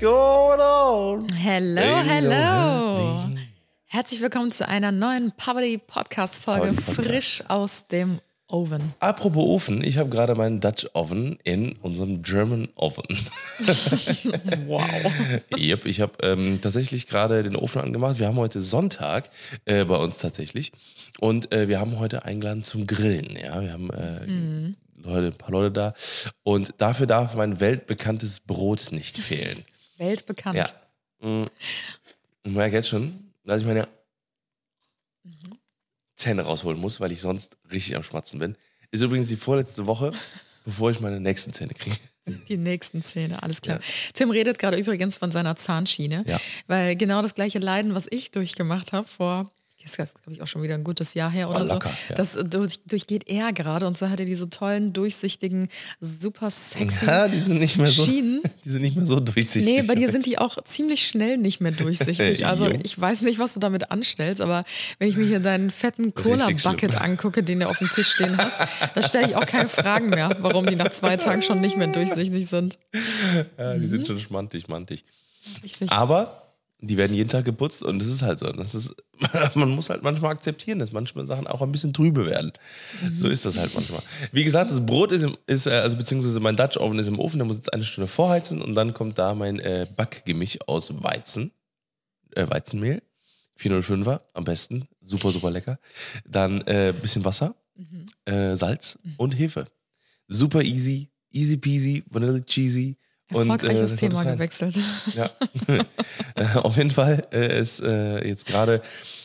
going on? Hello, hello. Herzlich willkommen zu einer neuen Poverty Podcast Folge frisch aus dem Oven. Apropos Ofen, ich habe gerade meinen Dutch Oven in unserem German Oven. Wow. yep, ich habe ähm, tatsächlich gerade den Ofen angemacht. Wir haben heute Sonntag äh, bei uns tatsächlich und äh, wir haben heute eingeladen zum Grillen. Ja, wir haben äh, Leute, ein paar Leute da und dafür darf mein weltbekanntes Brot nicht fehlen. Weltbekannt. Ja. Mm. Ich merke jetzt schon, dass ich meine Zähne rausholen muss, weil ich sonst richtig am Schmatzen bin. Ist übrigens die vorletzte Woche, bevor ich meine nächsten Zähne kriege. Die nächsten Zähne, alles klar. Tim redet gerade übrigens von seiner Zahnschiene, Ja. weil genau das gleiche Leiden, was ich durchgemacht habe vor, das ist glaube ich auch schon wieder ein gutes Jahr her oder locker, so, ja. das durch, durchgeht er gerade und so hat er diese tollen, durchsichtigen, super sexy Ja, die sind nicht mehr so, Schienen. die sind nicht mehr so durchsichtig. Nee, bei dir sind die auch ziemlich schnell nicht mehr durchsichtig. Also ich weiß nicht, was du damit anstellst, aber wenn ich mir hier deinen fetten Cola-Bucket angucke, den du auf dem Tisch stehen hast, da stelle ich auch keine Fragen mehr, warum die nach zwei Tagen schon nicht mehr durchsichtig sind. ja, die Mhm. sind schon schmantig, mantig. Aber die werden jeden Tag geputzt und das ist halt so. Das ist, man muss halt manchmal akzeptieren, dass manchmal Sachen auch ein bisschen trübe werden. So ist das halt manchmal. Wie gesagt, das Brot ist, im, ist äh, also beziehungsweise mein Dutch Oven ist im Ofen, der muss jetzt eine Stunde vorheizen und dann kommt da mein äh, Backgemisch aus Weizen, äh, Weizenmehl, 405er am besten, super, super lecker. Dann äh, bisschen Wasser, äh, Salz und Hefe. Super easy, easy peasy, vanilla cheesy. Und, Erfolgreiches äh, Thema gewechselt. Ja. Äh, Auf jeden Fall äh, ist äh, jetzt gerade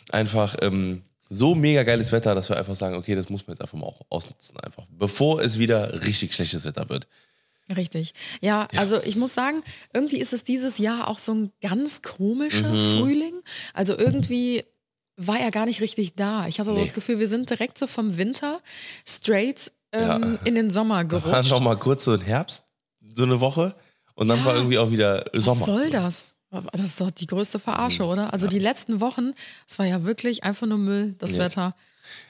einfach ähm, so mega geiles Wetter, dass wir einfach sagen, okay, das muss man jetzt einfach mal auch ausnutzen, einfach, bevor es wieder richtig schlechtes Wetter wird. Richtig. Ja, also ich muss sagen, irgendwie ist es dieses Jahr auch so ein ganz komischer Mhm. Frühling. Also irgendwie war er gar nicht richtig da. Ich hatte so Nee. das Gefühl, wir sind direkt so vom Winter straight ähm, Ja. in den Sommer War gerutscht. noch mal kurz so ein Herbst, so eine Woche, und dann Ja. war irgendwie auch wieder Sommer. Was soll das? Das ist doch die größte Verarsche, Mhm. oder? Also die letzten Wochen, es war ja wirklich einfach nur Müll, das Ja. Wetter.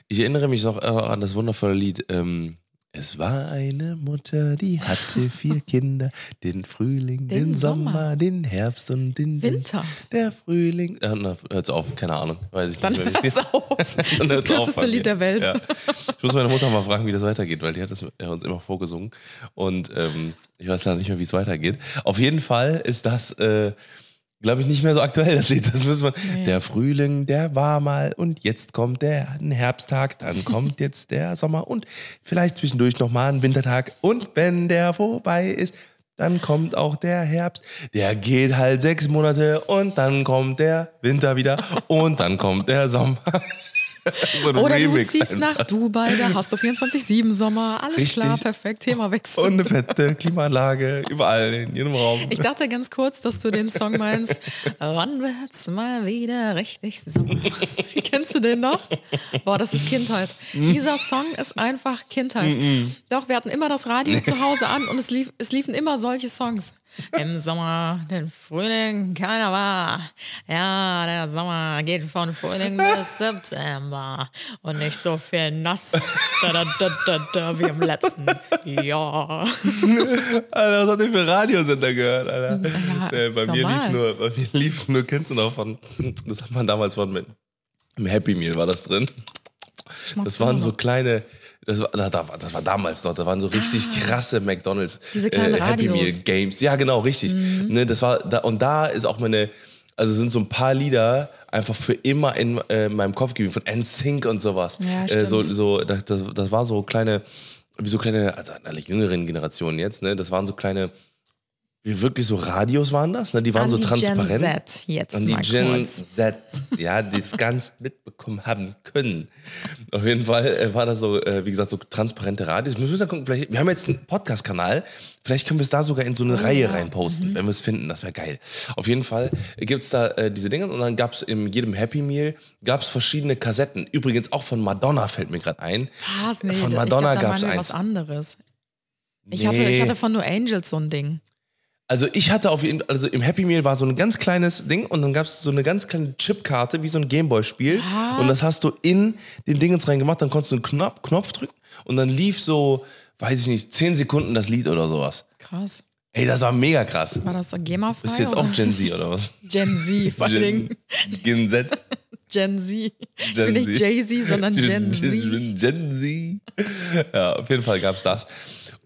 Ich erinnere mich noch äh, an das wundervolle Lied. Ähm, es war eine Mutter, die hatte vier Kinder. Den Frühling, den, Den Sommer, Sommer. den Herbst und den Winter. Der Frühling. Äh, na, hört's auf, keine Ahnung. Weiß ich Dann nicht mehr. hört's auf. Das ist das auf kürzeste Lied der Welt. Ja. Ich muss meine Mutter mal fragen, wie das weitergeht, weil die hat das äh, uns immer vorgesungen. Und ähm, ich weiß leider nicht mehr, wie es weitergeht. Auf jeden Fall ist das, äh, glaube ich, nicht mehr so aktuell, das Lied. Das müssen wir. Nee. Der Frühling, der war mal und jetzt kommt der ein Herbsttag, dann kommt jetzt der Sommer und vielleicht zwischendurch nochmal ein Wintertag. Und wenn der vorbei ist, dann kommt auch der Herbst. Der geht halt sechs Monate und dann kommt der Winter wieder und dann kommt der Sommer. so Oder Remix du ziehst einfach. nach Dubai, da hast du 24-7 Sommer. Alles Richtig. klar, perfekt, Themawechsel. Und eine fette Klimaanlage überall in jedem Raum. Ich dachte ganz kurz, dass du den Song meinst. Wann wird's mal wieder richtig Sommer? Kennst du den noch? Boah, das ist Kindheit. Dieser Song ist einfach Kindheit. Doch, wir hatten immer das Radio zu Hause an und es, lief, es liefen immer solche Songs. Im Sommer, den Frühling, keiner war. Ja, der Sommer geht von Frühling bis September. Und nicht so viel nass. Da, da, da, da, da, wie im letzten Jahr. Alter, was habt ihr für Radiosender gehört, Alter? Ja, äh, bei, mir lief nur, bei mir lief nur, kennst du noch von, das hat man damals von mit, im Happy Meal war das drin. Das waren so kleine, das war, da- da war- das war damals noch, da waren so richtig krasse McDonalds Ah. Diese kleinen Happy Meal Radios. Mhm. Games. Ja, genau, richtig. Ne, das war da, und da ist auch meine, also sind so ein paar Lieder einfach für immer in äh, meinem Kopf geblieben, von NSYNC und sowas. Ja, äh, so, stimmt. so, das, das, das war so kleine, wie so kleine, also alle jüngeren Generationen jetzt, ne, das waren so kleine, wie wirklich so Radios waren das, ne, die waren An so die transparent. Gen Z jetzt An die Gen. Z, ja, die es ganz mitbekommen haben können. Auf jeden Fall äh, war das so, äh, wie gesagt, so transparente Radios. Wir müssen gucken, vielleicht, wir haben jetzt einen Podcast-Kanal, vielleicht können wir es da sogar in so eine Reihe reinposten, wenn wir es finden, das wäre geil. Auf jeden Fall gibt es da äh, diese Dinge und dann gab es in jedem Happy Meal gab's verschiedene Kassetten. Übrigens auch von Madonna fällt mir gerade ein. Was? Nee, Von Madonna meinen wir eins. was anderes. Ich, hatte, ich Nee. hatte von No Angels so ein Ding. Also ich hatte auf jeden also im Happy Meal war so ein ganz kleines Ding und dann gab es so eine ganz kleine Chipkarte, wie so ein Gameboy-Spiel. Und das hast du in den Dingens reingemacht, dann konntest du einen Knopf, Knopf drücken und dann lief so, weiß ich nicht, 10 Sekunden das Lied oder sowas. Krass. Ey, das war mega krass. War das GEMA-frei? Bist du jetzt oder? auch Gen Z oder was? Gen Z, vor Dingen. Gen Z. Gen Z. Gen Nicht Z. Jay-Z, sondern Gen Z. Gen, Gen Z. Ja, auf jeden Fall gab es das.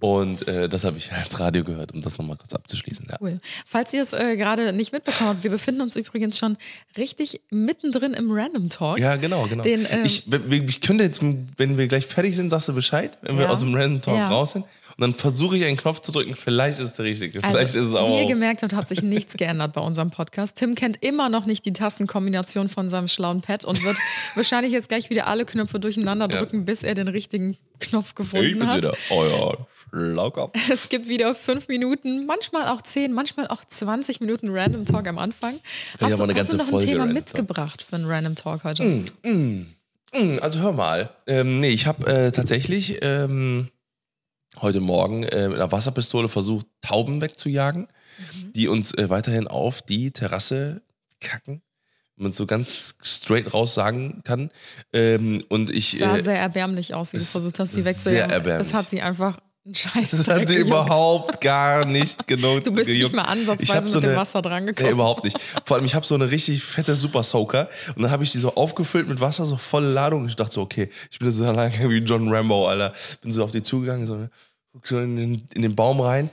Und äh, das habe ich als Radio gehört, um das nochmal kurz abzuschließen. Ja. Cool. Falls ihr es äh, gerade nicht mitbekommen habt, wir befinden uns übrigens schon richtig mittendrin im Random Talk. Ja, genau, genau. Den, ähm, ich, wenn- wir- ich könnte jetzt, wenn wir gleich fertig sind, sagst du Bescheid, wenn wir Ja. aus dem Random Talk Ja. raus sind. Und dann versuche ich einen Knopf zu drücken, vielleicht ist der richtige. Also, Vielleicht ist es wie auch. ihr gemerkt habt, hat sich nichts geändert bei unserem Podcast. Tim kennt immer noch nicht die Tastenkombination von seinem schlauen Pad und wird wahrscheinlich jetzt gleich wieder alle Knöpfe durcheinander Ja. drücken, bis er den richtigen Knopf ich gefunden bin hat. wieder euer Schlaukopf. Es gibt wieder fünf Minuten, manchmal auch zehn, manchmal auch 20 Minuten Random Talk am Anfang. Hast, du, hast du noch ein Folge Thema Random mitgebracht für einen Random Talk heute? Hm, Also hör mal. Ähm, nee, ich habe äh, tatsächlich ähm, heute Morgen äh, mit einer Wasserpistole versucht, Tauben wegzujagen, Mhm. die uns äh, weiterhin auf die Terrasse kacken. Wenn man es so ganz straight raus sagen kann. Ähm, und ich. sah äh, sehr erbärmlich aus, wie du versucht hast, sie sehr wegzujagen. erbärmlich. Es hat sie einfach einen Scheiß. Das hat die überhaupt gar nicht genug. Du bist nicht gejuckt. mal Ich hab ansatzweise so mit dem eine- Wasser dran gekommen. Nee, überhaupt nicht. Vor allem, ich habe so eine richtig fette Super Soaker und dann habe ich die so aufgefüllt mit Wasser, so volle Ladung. Ich dachte so, okay, ich bin so lange wie John Rambo, Alter. Bin so auf die zugegangen, so, ne, guck so in den, in den Baum rein,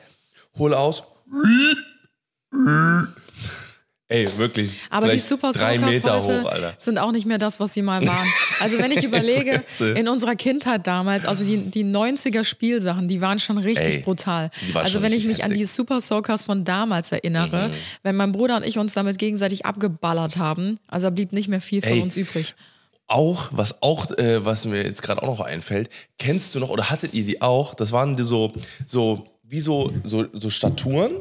hole aus. Ey, wirklich. Aber die Super drei Soakers Meter hoch, Alter. sind auch nicht mehr das, was sie mal waren. Also wenn ich überlege, in unserer Kindheit damals, also die, die 90er Spielsachen, die waren schon richtig Ey, brutal. Also wenn ich mich an die heftig. Mhm. Super Soakers von damals erinnere, wenn mein Bruder und ich uns damit gegenseitig abgeballert haben, also blieb nicht mehr viel von Ey. uns übrig. Auch, was auch, äh, was mir jetzt gerade auch noch einfällt, kennst du noch oder hattet ihr die auch? Das waren die so, so, wie so, so, so Statuen.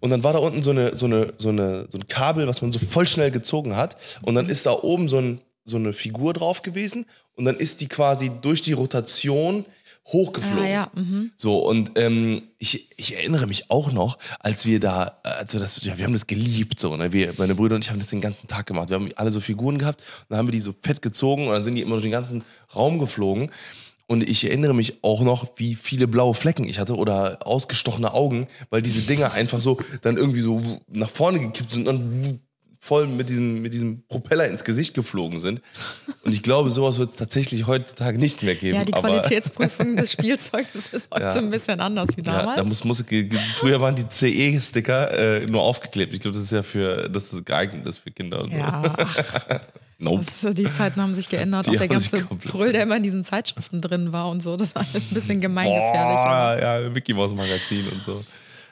Und dann war da unten so eine, so eine, so eine, so ein Kabel, was man so voll schnell gezogen hat. Und dann ist da oben so, ein, so eine Figur drauf gewesen. Und dann ist die quasi durch die Rotation hochgeflogen. Ah, ja, So, und ähm, ich, ich erinnere mich auch noch, als wir da, also das, ja, wir haben das geliebt, so, ne? wir, meine Brüder und ich haben das den ganzen Tag gemacht. Wir haben alle so Figuren gehabt und dann haben wir die so fett gezogen und dann sind die immer durch den ganzen Raum geflogen. Und ich erinnere mich auch noch, wie viele blaue Flecken ich hatte oder ausgestochene Augen, weil diese Dinger einfach so dann irgendwie so nach vorne gekippt sind und voll mit diesem, mit diesem Propeller ins Gesicht geflogen sind. Und ich glaube, sowas wird es tatsächlich heutzutage nicht mehr geben. Ja, die Qualitätsprüfung des Spielzeugs ist heute Ja. ein bisschen anders wie Ja, damals. da muss, muss, früher waren die CE-Sticker äh, nur aufgeklebt. Ich glaube, das ist ja für, dass das geeignet ist für Kinder und ja, so. Nope. das, die Zeiten haben sich geändert. Die Auch der ganze Brüll, der immer in diesen Zeitschriften drin war und so, das war alles ein bisschen gemeingefährlich. Boah, ja, Mickey Mouse Magazin und so.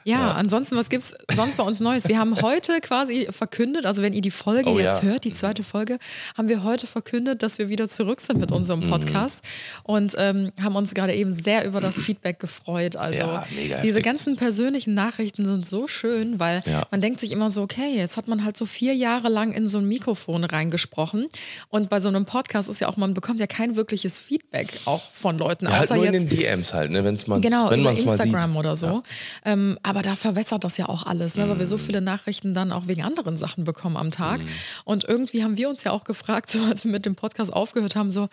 Ja, ansonsten, was gibt's sonst bei uns Neues? Wir haben heute quasi verkündet, also wenn ihr die Folge Oh, jetzt ja. hört, die zweite Folge, haben wir heute verkündet, dass wir wieder zurück sind mit Mhm. unserem Podcast und ähm, haben uns gerade eben sehr über das Feedback gefreut. Also Ja, mega diese heftig. ganzen persönlichen Nachrichten sind so schön, weil Ja. man denkt sich immer so, okay, jetzt hat man halt so vier Jahre lang in so ein Mikrofon reingesprochen und bei so einem Podcast ist ja auch, man bekommt ja kein wirkliches Feedback auch von Leuten, Ja, halt außer nur in jetzt den DMs halt, ne, wenn's man's, Genau, wenn man es mal sieht. Instagram oder so. Ähm, aber da verwässert das ja auch alles, ne? weil Mhm. wir so viele Nachrichten dann auch wegen anderen Sachen bekommen am Tag. Und irgendwie haben wir uns ja auch gefragt, so als wir mit dem Podcast aufgehört haben, so,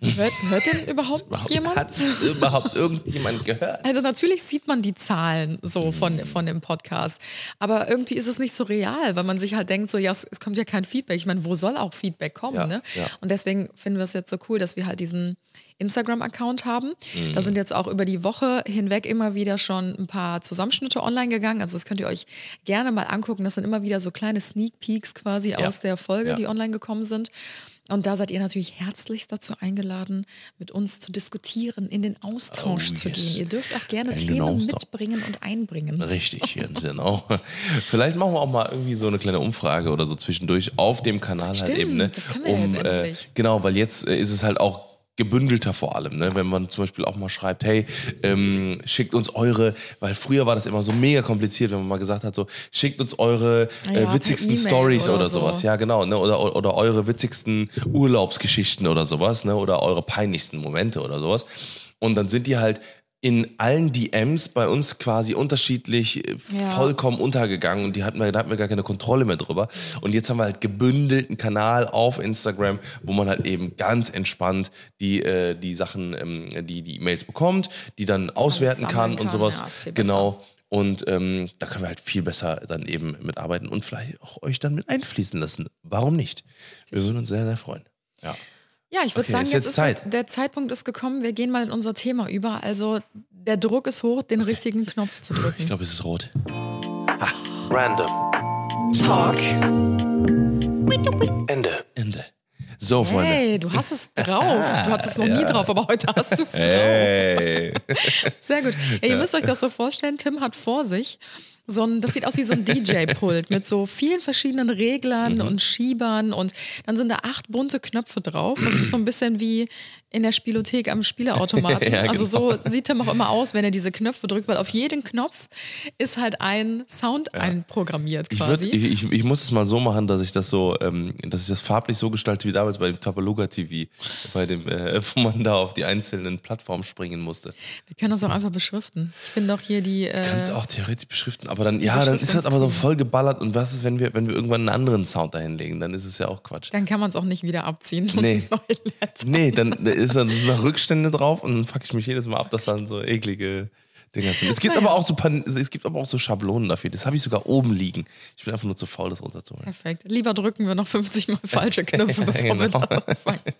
hört, hört denn überhaupt jemand? Hat überhaupt irgendjemand gehört? Also natürlich sieht man die Zahlen so Mhm. von, von dem Podcast, aber irgendwie ist es nicht so real, weil man sich halt denkt, so ja, es, es kommt ja kein Feedback. Ich meine, wo soll auch Feedback kommen? Ja, ne? ja. Und deswegen finden wir es jetzt so cool, dass wir halt diesen Instagram-Account haben. Da Mhm. sind jetzt auch über die Woche hinweg immer wieder schon ein paar Zusammenschnitte online gegangen. Also das könnt ihr euch gerne mal angucken. Das sind immer wieder so kleine Sneak Peeks quasi aus der Folge, Ja. die online gekommen sind. Und da seid ihr natürlich herzlichst dazu eingeladen, mit uns zu diskutieren, in den Austausch Oh, zu yes. gehen. Ihr dürft auch gerne In Themen mitbringen und einbringen. Richtig, ja, genau. Vielleicht machen wir auch mal irgendwie so eine kleine Umfrage oder so zwischendurch auf dem Kanal halt Stimmt, eben. Ne? das können wir ja jetzt äh. Genau, weil jetzt äh, ist es halt auch gebündelter vor allem, ne? wenn man zum Beispiel auch mal schreibt, hey, ähm, schickt uns eure, weil früher war das immer so mega kompliziert, wenn man mal gesagt hat, so schickt uns eure äh, witzigsten Stories oder oder, so. sowas, ja genau, ne? oder, oder eure witzigsten Urlaubsgeschichten oder sowas, ne? oder eure peinlichsten Momente oder sowas. Und dann sind die halt in allen DMs bei uns quasi unterschiedlich äh, Ja. vollkommen untergegangen und die hatten wir, da hatten wir gar keine Kontrolle mehr drüber. Und jetzt haben wir halt gebündelten Kanal auf Instagram, wo man halt eben ganz entspannt die, äh, die Sachen, ähm, die die E-Mails bekommt, die dann auswerten sammeln kann, und kann. sowas. Ja, genau. Und ähm, da können wir halt viel besser dann eben mitarbeiten und vielleicht auch euch dann mit einfließen lassen. Warum nicht? Wir würden uns sehr, sehr freuen. Ja. Ja, ich würde Okay, sagen, ist jetzt jetzt ist Zeit. der Zeitpunkt ist gekommen. Wir gehen mal in unser Thema über. Also der Druck ist hoch, den richtigen Knopf zu Ich drücken. glaube, es ist rot. Ha, random. Talk. Ende. Ende. So, Freunde. Hey, du hast es drauf. Du hattest es noch nie drauf, aber heute hast du es drauf. Hey. Sehr gut. Ja, ihr müsst euch das so vorstellen, Tim hat vor sich so ein, das sieht aus wie so ein DJ-Pult mit so vielen verschiedenen Reglern Mhm. und Schiebern und dann sind da acht bunte Knöpfe drauf. Das ist so ein bisschen wie in der Spielothek am Spieleautomaten. Ja, Also so genau. sieht Tim auch immer aus, wenn er diese Knöpfe drückt, weil auf jeden Knopf ist halt ein Sound einprogrammiert Ich, würd, quasi. ich, ich, ich muss es mal so machen, dass ich das so, ähm, dass ich das farblich so gestalte wie damals bei dem Tapaluga TV, bei dem, äh, wo man da auf die einzelnen Plattformen springen musste. Wir können das auch einfach beschriften. Ich bin doch hier die. Kannst Äh, du auch theoretisch beschriften, aber dann, ja, dann ist das aber so voll geballert und was ist, wenn wir, wenn wir irgendwann einen anderen Sound dahinlegen, dann ist es ja auch Quatsch. dann kann man es auch nicht wieder abziehen. Nee. Nee, dann ist dann noch Rückstände drauf und dann fuck ich mich jedes Mal ab, dass dann so eklige Dinger sind. Es gibt Naja. aber auch so es gibt aber auch so Schablonen dafür. Das habe ich sogar oben liegen. Ich bin einfach nur zu faul, das runterzuholen. Perfekt. Lieber drücken wir noch 50 Mal falsche Knöpfe, bevor wir genau. das anfangen.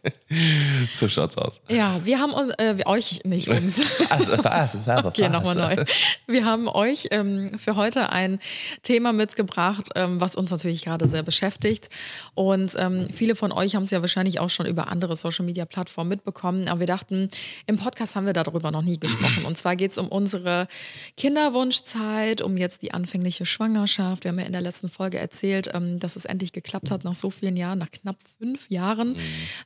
So schaut's aus. Ja, wir haben uns, äh, euch, nicht uns. Also, was? Okay, nochmal neu. Wir haben euch ähm, für heute ein Thema mitgebracht, ähm, was uns natürlich gerade sehr beschäftigt. Und ähm, viele von euch haben es ja wahrscheinlich auch schon über andere Social-Media-Plattformen mitbekommen. Aber wir dachten, im Podcast haben wir darüber noch nie gesprochen. Und zwar geht es um unsere Kinderwunschzeit, um jetzt die anfängliche Schwangerschaft. Wir haben ja in der letzten Folge erzählt, ähm, dass es endlich geklappt hat nach so vielen Jahren, nach knapp fünf Jahren.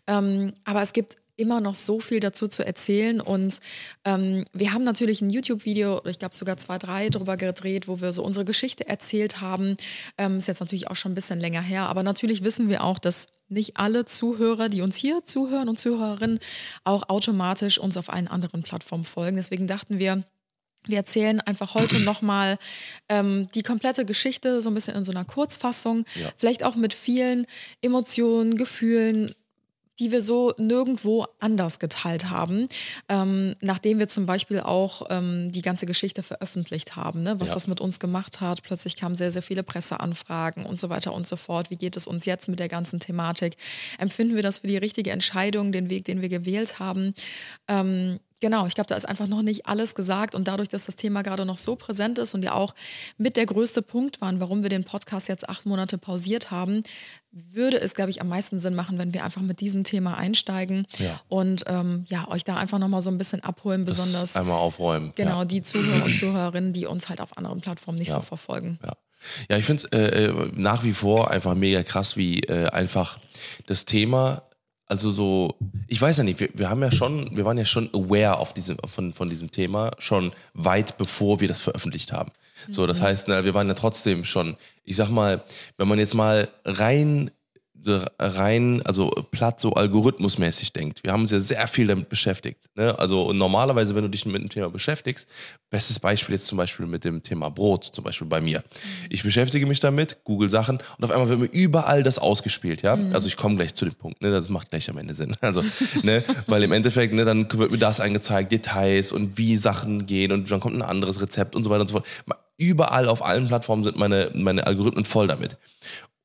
Ähm, aber es gibt immer noch so viel dazu zu erzählen. Und ähm, wir haben natürlich ein YouTube-Video, ich glaube sogar zwei, drei drüber gedreht, wo wir so unsere Geschichte erzählt haben. Ähm, ist jetzt natürlich auch schon ein bisschen länger her, aber natürlich wissen wir auch, dass nicht alle Zuhörer, die uns hier zuhören und Zuhörerinnen, auch automatisch uns auf einen anderen Plattformen folgen. Deswegen dachten wir, wir erzählen einfach heute nochmal ähm, die komplette Geschichte, so ein bisschen in so einer Kurzfassung. Ja. Vielleicht auch mit vielen Emotionen, Gefühlen, die wir so nirgendwo anders geteilt haben, ähm, nachdem wir zum Beispiel auch ähm, die ganze Geschichte veröffentlicht haben, ne? was Ja. das mit uns gemacht hat. Plötzlich kamen sehr, sehr viele Presseanfragen und so weiter und so fort. Wie geht es uns jetzt mit der ganzen Thematik? Empfinden wir das für die richtige Entscheidung, den Weg, den wir gewählt haben? Ähm, Genau, ich glaube, da ist einfach noch nicht alles gesagt und dadurch, dass das Thema gerade noch so präsent ist und ja auch mit der größte Punkt waren, warum wir den Podcast jetzt acht Monate pausiert haben, würde es, glaube ich, am meisten Sinn machen, wenn wir einfach mit diesem Thema einsteigen Ja. und ähm, ja, euch da einfach nochmal so ein bisschen abholen, besonders Einmal aufräumen. genau Ja. die Zuhörer und Zuhörerinnen, die uns halt auf anderen Plattformen nicht Ja. so verfolgen. Ja. Ja, ich finde es äh, äh, nach wie vor einfach mega krass, wie äh, einfach das Thema, also so, ich weiß ja nicht, wir, wir haben ja schon, wir waren ja schon aware auf diesem, von, von diesem Thema, schon weit bevor wir das veröffentlicht haben. So, das heißt, ne, wir waren ja trotzdem schon, ich sag mal, wenn man jetzt mal rein rein, also platt so algorithmusmäßig denkt. Wir haben uns ja sehr viel damit beschäftigt. Ne? Also und normalerweise, wenn du dich mit dem Thema beschäftigst, bestes Beispiel jetzt zum Beispiel mit dem Thema Brot, zum Beispiel bei mir. Ich beschäftige mich damit, google Sachen und auf einmal wird mir überall das ausgespielt, ja. Also ich komme gleich zu dem Punkt, ne? Das macht gleich am Ende Sinn. Also, ne, weil im Endeffekt, ne, dann wird mir das angezeigt, Details und wie Sachen gehen und dann kommt ein anderes Rezept und so weiter und so fort. Überall auf allen Plattformen sind meine, meine Algorithmen voll damit.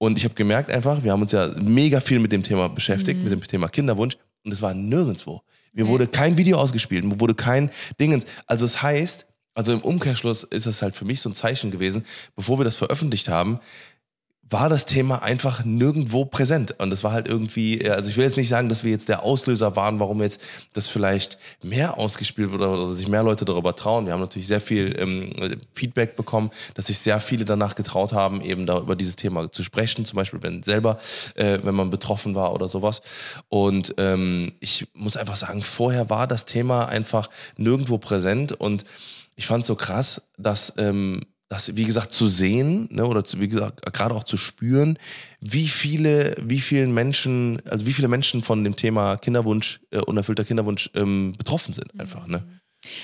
Und ich habe gemerkt einfach, wir haben uns ja mega viel mit dem Thema beschäftigt, mit dem Thema Kinderwunsch und es war nirgendwo. Mir wurde kein Video ausgespielt, mir wurde kein Dingens. Also es heißt, also im Umkehrschluss ist es halt für mich so ein Zeichen gewesen, bevor wir das veröffentlicht haben, war das Thema einfach nirgendwo präsent. Und das war halt irgendwie, also ich will jetzt nicht sagen, dass wir jetzt der Auslöser waren, warum jetzt das vielleicht mehr ausgespielt wurde oder sich mehr Leute darüber trauen. Wir haben natürlich sehr viel ähm, Feedback bekommen, dass sich sehr viele danach getraut haben, eben da über dieses Thema zu sprechen, zum Beispiel wenn selber, äh, wenn man betroffen war oder sowas. Und ähm, ich muss einfach sagen, vorher war das Thema einfach nirgendwo präsent und ich fand es so krass, dass ähm, das, wie gesagt, zu sehen, ne, oder zu, wie gesagt, gerade auch zu spüren, wie viele, wie vielen Menschen, also wie viele Menschen von dem Thema Kinderwunsch, äh, unerfüllter Kinderwunsch ähm, betroffen sind, einfach, ne?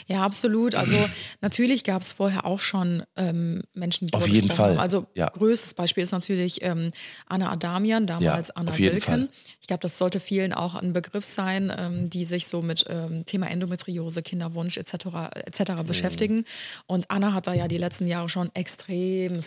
Ja, absolut. Also natürlich gab es vorher auch schon ähm, Menschen, die Auf jeden Fall. haben. Also Ja. größtes Beispiel ist natürlich ähm, Anna Adamian, damals Ja, Anna Wilken. Ich glaube, das sollte vielen auch ein Begriff sein, ähm, die sich so mit ähm, Thema Endometriose, Kinderwunsch etc. etc. Mhm. beschäftigen. Und Anna hat da ja die letzten Jahre schon extrem.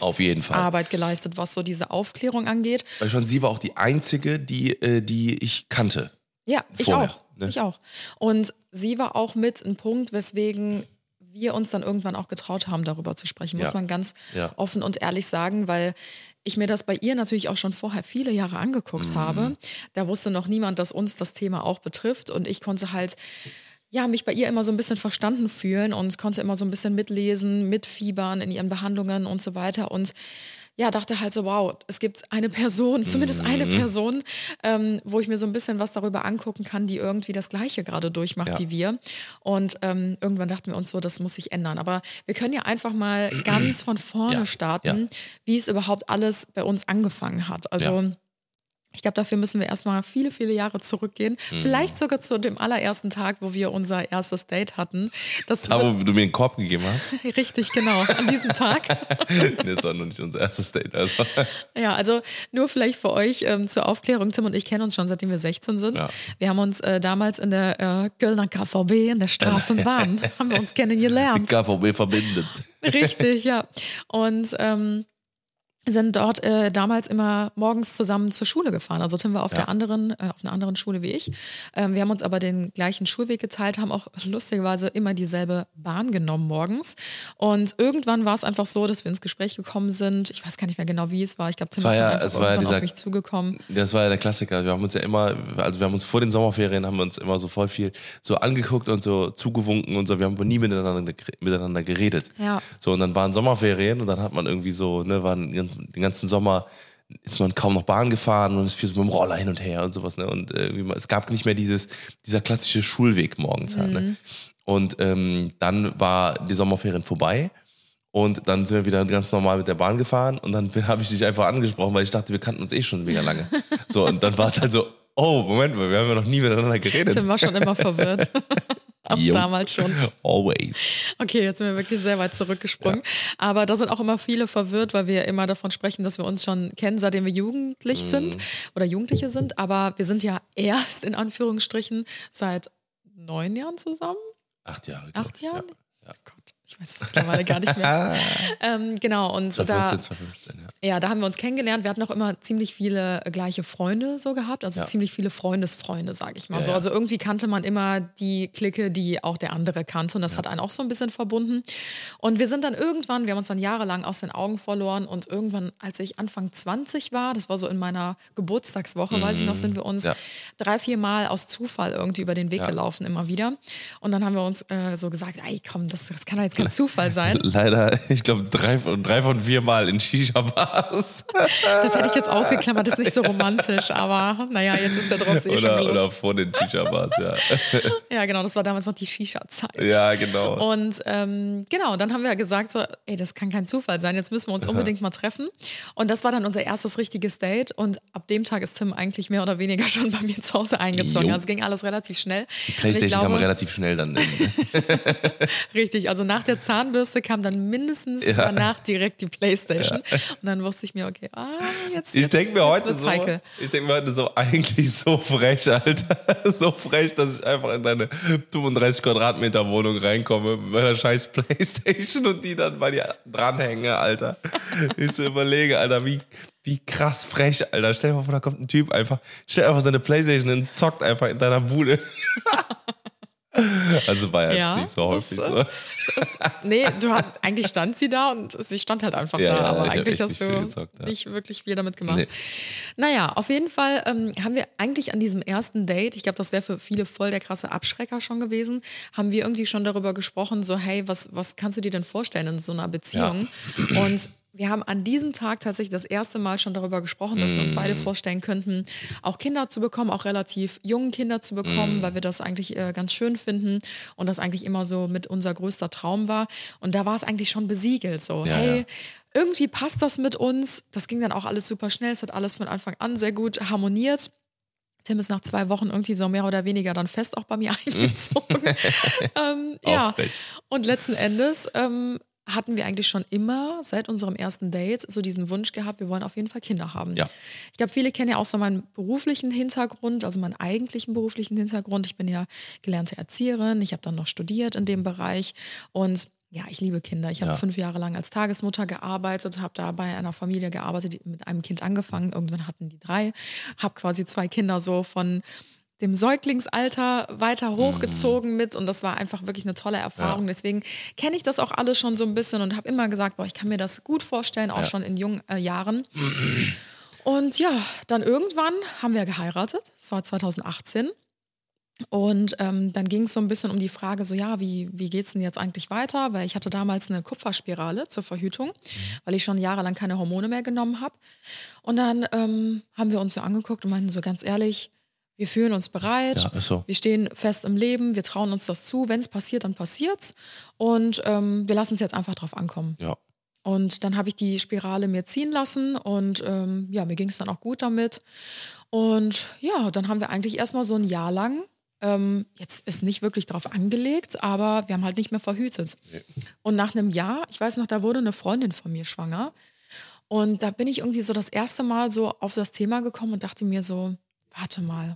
Arbeit geleistet, was so diese Aufklärung angeht. Weil schon sie war auch die einzige, die, äh, die ich kannte. Ja, ich Vorher, auch. ne? Ich auch. Und sie war auch mit ein Punkt, weswegen wir uns dann irgendwann auch getraut haben, darüber zu sprechen, muss Ja. man ganz Ja. offen und ehrlich sagen, weil ich mir das bei ihr natürlich auch schon vorher viele Jahre angeguckt Mhm. habe. Da wusste noch niemand, dass uns das Thema auch betrifft und ich konnte halt ja, mich bei ihr immer so ein bisschen verstanden fühlen und konnte immer so ein bisschen mitlesen, mitfiebern in ihren Behandlungen und so weiter und ja, dachte halt so, wow, es gibt eine Person, zumindest eine Mhm. Person, ähm, wo ich mir so ein bisschen was darüber angucken kann, die irgendwie das Gleiche gerade durchmacht Ja. wie wir. Und ähm, irgendwann dachten wir uns so, das muss sich ändern. Aber wir können ja einfach mal ganz von vorne Ja, starten, wie es überhaupt alles bei uns angefangen hat. Also Ja. Ich glaube, dafür müssen wir erstmal viele, viele Jahre zurückgehen. Mhm. Vielleicht sogar zu dem allerersten Tag, wo wir unser erstes Date hatten. Das Da, wo du mir den Korb gegeben hast. Richtig, genau. An diesem Tag. Das war noch nicht unser erstes Date. Also. Ja, also nur vielleicht für euch ähm, zur Aufklärung. Tim und ich kennen uns schon, seitdem wir 16 sind. Ja. Wir haben uns äh, damals in der äh, Kölner KVB, in der Straßenbahn, haben wir uns Die kennengelernt. KVB verbindet. Richtig, ja. Und ähm, sind dort äh, damals immer morgens zusammen zur Schule gefahren. Also Tim war auf Ja. der anderen, äh, auf einer anderen Schule wie ich. Ähm, wir haben uns aber den gleichen Schulweg geteilt, haben auch lustigerweise immer dieselbe Bahn genommen morgens. Und irgendwann war es einfach so, dass wir ins Gespräch gekommen sind. Ich weiß gar nicht mehr genau, wie es war. Ich glaube, Tim war ist ja- es war ja dieser- auf mich zugekommen. Das war ja der Klassiker. Wir haben uns ja immer, also wir haben uns vor den Sommerferien haben wir uns immer so voll viel so angeguckt und so zugewunken und so. Wir haben aber nie miteinander, miteinander geredet. Ja. So, und dann waren Sommerferien und dann hat man irgendwie so, ne, waren den ganzen Sommer ist man kaum noch Bahn gefahren und ist viel so mit dem Roller hin und her und sowas, ne? Und äh, es gab nicht mehr dieses, dieser klassische Schulweg morgens halt, ne? Und ähm, dann war die Sommerferien vorbei. Und dann sind wir wieder ganz normal mit der Bahn gefahren und dann habe ich dich einfach angesprochen, weil ich dachte, wir kannten uns eh schon mega lange. So, und dann war es halt so, oh, Moment mal, wir haben ja noch nie miteinander geredet. Tim war schon immer verwirrt. Auch Jo. damals schon. Always. Okay, jetzt sind wir wirklich sehr weit zurückgesprungen. Aber da sind auch immer viele verwirrt, weil wir immer davon sprechen, dass wir uns schon kennen, seitdem wir jugendlich Mhm. sind oder Jugendliche sind. Aber wir sind ja erst in Anführungsstrichen seit neun Jahren zusammen. Acht Jahre. Acht ich, Jahren? Ja. Ja. Weiß es mittlerweile gar nicht mehr. ähm, genau, und da, 2014, 2015, ja. ja, da haben wir uns kennengelernt. Wir hatten auch immer ziemlich viele äh, gleiche Freunde so gehabt, also Ja. ziemlich viele Freundesfreunde, sage ich mal Ja, so. Also irgendwie kannte man immer die Clique, die auch der andere kannte und das hat einen auch so ein bisschen verbunden. Und wir sind dann irgendwann, wir haben uns dann jahrelang aus den Augen verloren und irgendwann, als ich Anfang 20 war, das war so in meiner Geburtstagswoche, weiß ich noch, sind wir uns Mhm. Ja. drei, vier Mal aus Zufall irgendwie über den Weg gelaufen, immer wieder. Und dann haben wir uns äh, so gesagt, ey komm, das, das kann doch jetzt kein Zufall sein. Leider, ich glaube, drei, von- drei von vier Mal in Shisha-Bars. Das hätte ich jetzt ausgeklammert, das ist nicht so romantisch, aber naja, jetzt ist der Drops eh schon Oder, gelutscht. oder vor den Shisha-Bars, ja. Ja, genau, das war damals noch die Shisha-Zeit. Ja, genau. Und ähm, genau, dann haben wir gesagt, so, ey, das kann kein Zufall sein, jetzt müssen wir uns unbedingt mal treffen. Und das war dann unser erstes richtiges Date. Und ab dem Tag ist Tim eigentlich mehr oder weniger schon bei mir zu Hause eingezogen. Jo. Also es ging alles relativ schnell. Die Playstation ich kam glaube, relativ schnell dann. Richtig, also nach der Zahnbürste kam dann mindestens Ja. danach direkt die Playstation. Und dann wusste ich mir, okay, ah, jetzt. Ich denke mir jetzt heute wird's so, heikel. ich denke mir heute so, eigentlich so frech, Alter. So frech, dass ich einfach in deine 35 Quadratmeter Wohnung reinkomme mit meiner scheiß Playstation und die dann bei dir dranhänge, Alter. Ich so überlege, Alter, wie, wie krass frech, Alter. Stell dir mal vor, da kommt ein Typ einfach, stellt einfach seine Playstation und zockt einfach in deiner Bude. Also war ja, Ja, jetzt nicht so häufig das, so. äh, das ist, nee, du hast, eigentlich stand sie da und sie stand halt einfach Ja, da, aber eigentlich hast du gezockt, nicht wirklich viel damit gemacht. Nee. Naja, auf jeden Fall ähm, haben wir eigentlich an diesem ersten Date, ich glaube, das wäre für viele voll der krasse Abschrecker schon gewesen, haben wir irgendwie schon darüber gesprochen, so, hey, was, was kannst du dir denn vorstellen in so einer Beziehung? Und wir haben an diesem Tag tatsächlich das erste Mal schon darüber gesprochen, dass wir uns Mm. beide vorstellen könnten, auch Kinder zu bekommen, auch relativ jungen Kinder zu bekommen, Mm. weil wir das eigentlich äh, ganz schön finden und das eigentlich immer so mit unser größter Traum war. Und da war es eigentlich schon besiegelt, so, Ja, hey, ja. irgendwie passt das mit uns. Das ging dann auch alles super schnell. Es hat alles von Anfang an sehr gut harmoniert. Tim ist nach zwei Wochen irgendwie so mehr oder weniger dann fest auch bei mir eingezogen. ähm, ja. Und letzten Endes ähm, hatten wir eigentlich schon immer seit unserem ersten Date so diesen Wunsch gehabt, wir wollen auf jeden Fall Kinder haben. Ja. Ich glaube, viele kennen ja auch so meinen beruflichen Hintergrund, also meinen eigentlichen beruflichen Hintergrund. Ich bin ja gelernte Erzieherin, ich habe dann noch studiert in dem Bereich und ja, ich liebe Kinder. Ich habe Ja. fünf Jahre lang als Tagesmutter gearbeitet, habe da bei einer Familie gearbeitet, die mit einem Kind angefangen. Irgendwann hatten die drei, habe quasi zwei Kinder so von dem Säuglingsalter weiter hochgezogen mit und das war einfach wirklich eine tolle Erfahrung. Deswegen kenne ich das auch alles schon so ein bisschen und habe immer gesagt, boah, ich kann mir das gut vorstellen, auch Ja. schon in jungen äh, Jahren. Und ja, dann irgendwann haben wir geheiratet. Das war 2018. Und ähm, dann ging es so ein bisschen um die Frage, so ja, wie, wie geht es denn jetzt eigentlich weiter? Weil ich hatte damals eine Kupferspirale zur Verhütung, weil ich schon jahrelang keine Hormone mehr genommen habe. Und dann ähm, haben wir uns so angeguckt und meinten so ganz ehrlich, wir fühlen uns bereit, Ja, so. wir stehen fest im Leben, wir trauen uns das zu. Wenn es passiert, dann passiert's. Und ähm, wir lassen es jetzt einfach drauf ankommen. Ja. Und dann habe ich die Spirale mir ziehen lassen und ähm, ja, mir ging es dann auch gut damit. Und ja, dann haben wir eigentlich erstmal so ein Jahr lang, ähm, jetzt ist nicht wirklich drauf angelegt, aber wir haben halt nicht mehr verhütet. Und nach einem Jahr, ich weiß noch, da wurde eine Freundin von mir schwanger. Und da bin ich irgendwie so das erste Mal so auf das Thema gekommen und dachte mir so, warte mal,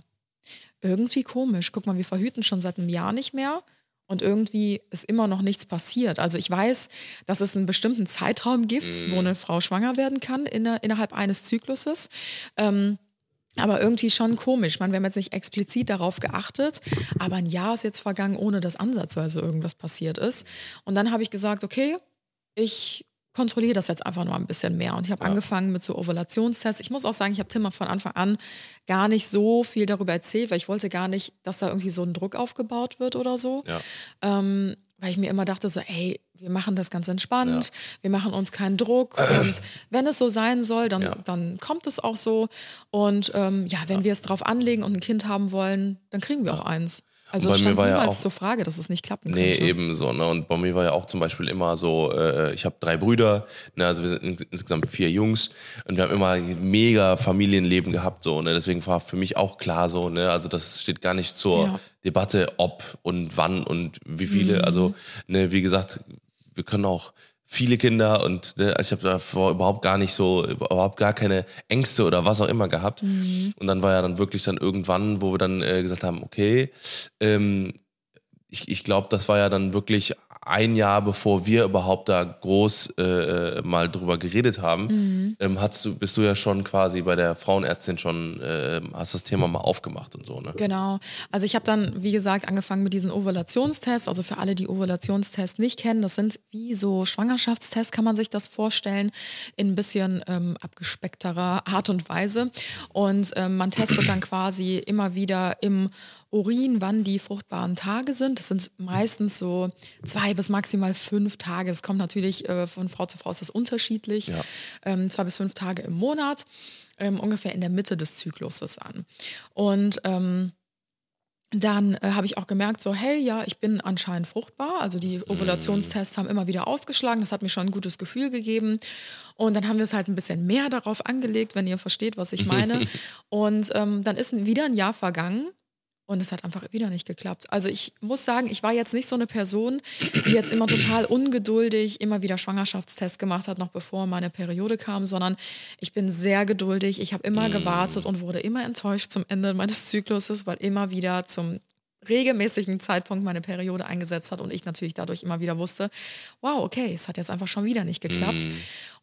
irgendwie komisch. Guck mal, wir verhüten schon seit einem Jahr nicht mehr und irgendwie ist immer noch nichts passiert. Also ich weiß, dass es einen bestimmten Zeitraum gibt, wo eine Frau schwanger werden kann inner, innerhalb eines Zykluses. Ähm, aber irgendwie schon komisch. Meine, wir haben jetzt nicht explizit darauf geachtet, aber ein Jahr ist jetzt vergangen, ohne dass ansatzweise irgendwas passiert ist. Und dann habe ich gesagt, okay, ich kontrolliere das jetzt einfach noch ein bisschen mehr. Und ich habe angefangen mit so Ovulationstests. Ich muss auch sagen, ich habe Tim von Anfang an gar nicht so viel darüber erzählt, weil ich wollte gar nicht, dass da irgendwie so ein Druck aufgebaut wird oder so. Ja. Ähm, weil ich mir immer dachte, so, ey, wir machen das ganz entspannt, Ja. wir machen uns keinen Druck und wenn es so sein soll, dann, Ja. dann kommt es auch so. Und ähm, ja, wenn wir es drauf anlegen und ein Kind haben wollen, dann kriegen wir auch eins. Also bei mir war ja niemals auch- zur Frage, dass es nicht klappen Nee, könnte. eben so. Ne? Und bei mir war ja auch zum Beispiel immer so, äh, ich habe drei Brüder, ne? also wir sind in, insgesamt vier Jungs und wir haben immer mega Familienleben gehabt. So, ne? Deswegen war für mich auch klar so, ne? also das steht gar nicht zur Ja. Debatte, ob und wann und wie Mhm. viele. Also, ne, wie gesagt, wir können auch viele Kinder und ne, ich habe davor überhaupt gar nicht so, überhaupt gar keine Ängste oder was auch immer gehabt. Mhm. Und dann war ja dann wirklich dann irgendwann, wo wir dann äh, gesagt haben, okay, ähm, ich, ich glaube, das war ja dann wirklich ein Jahr, bevor wir überhaupt da groß äh, mal drüber geredet haben, Mhm. ähm, hast du, bist du ja schon quasi bei der Frauenärztin schon, äh, hast das Thema mal aufgemacht und so, ne? Genau. Also ich habe dann, wie gesagt, angefangen mit diesen Ovulationstests. Also für alle, die Ovulationstests nicht kennen, das sind wie so Schwangerschaftstests, kann man sich das vorstellen, in ein bisschen ähm, abgespeckterer Art und Weise. Und ähm, man testet dann quasi immer wieder im Urin, wann die fruchtbaren Tage sind. Das sind meistens so zwei bis maximal fünf Tage. Das kommt natürlich äh, von Frau zu Frau ist das unterschiedlich. Ja. Ähm, zwei bis fünf Tage im Monat, ähm, ungefähr in der Mitte des Zykluses an. Und ähm, dann äh, habe ich auch gemerkt, so, hey, ja, ich bin anscheinend fruchtbar. Also die Ovulationstests haben immer wieder ausgeschlagen. Das hat mir schon ein gutes Gefühl gegeben. Und dann haben wir es halt ein bisschen mehr darauf angelegt, wenn ihr versteht, was ich meine. Und ähm, dann ist wieder ein Jahr vergangen. Und es hat einfach wieder nicht geklappt. Also ich muss sagen, ich war jetzt nicht so eine Person, die jetzt immer total ungeduldig immer wieder Schwangerschaftstests gemacht hat, noch bevor meine Periode kam, sondern ich bin sehr geduldig. Ich habe immer gewartet und wurde immer enttäuscht zum Ende meines Zykluses, weil immer wieder zum regelmäßigen Zeitpunkt meine Periode eingesetzt hat und ich natürlich dadurch immer wieder wusste, wow, okay, es hat jetzt einfach schon wieder nicht geklappt.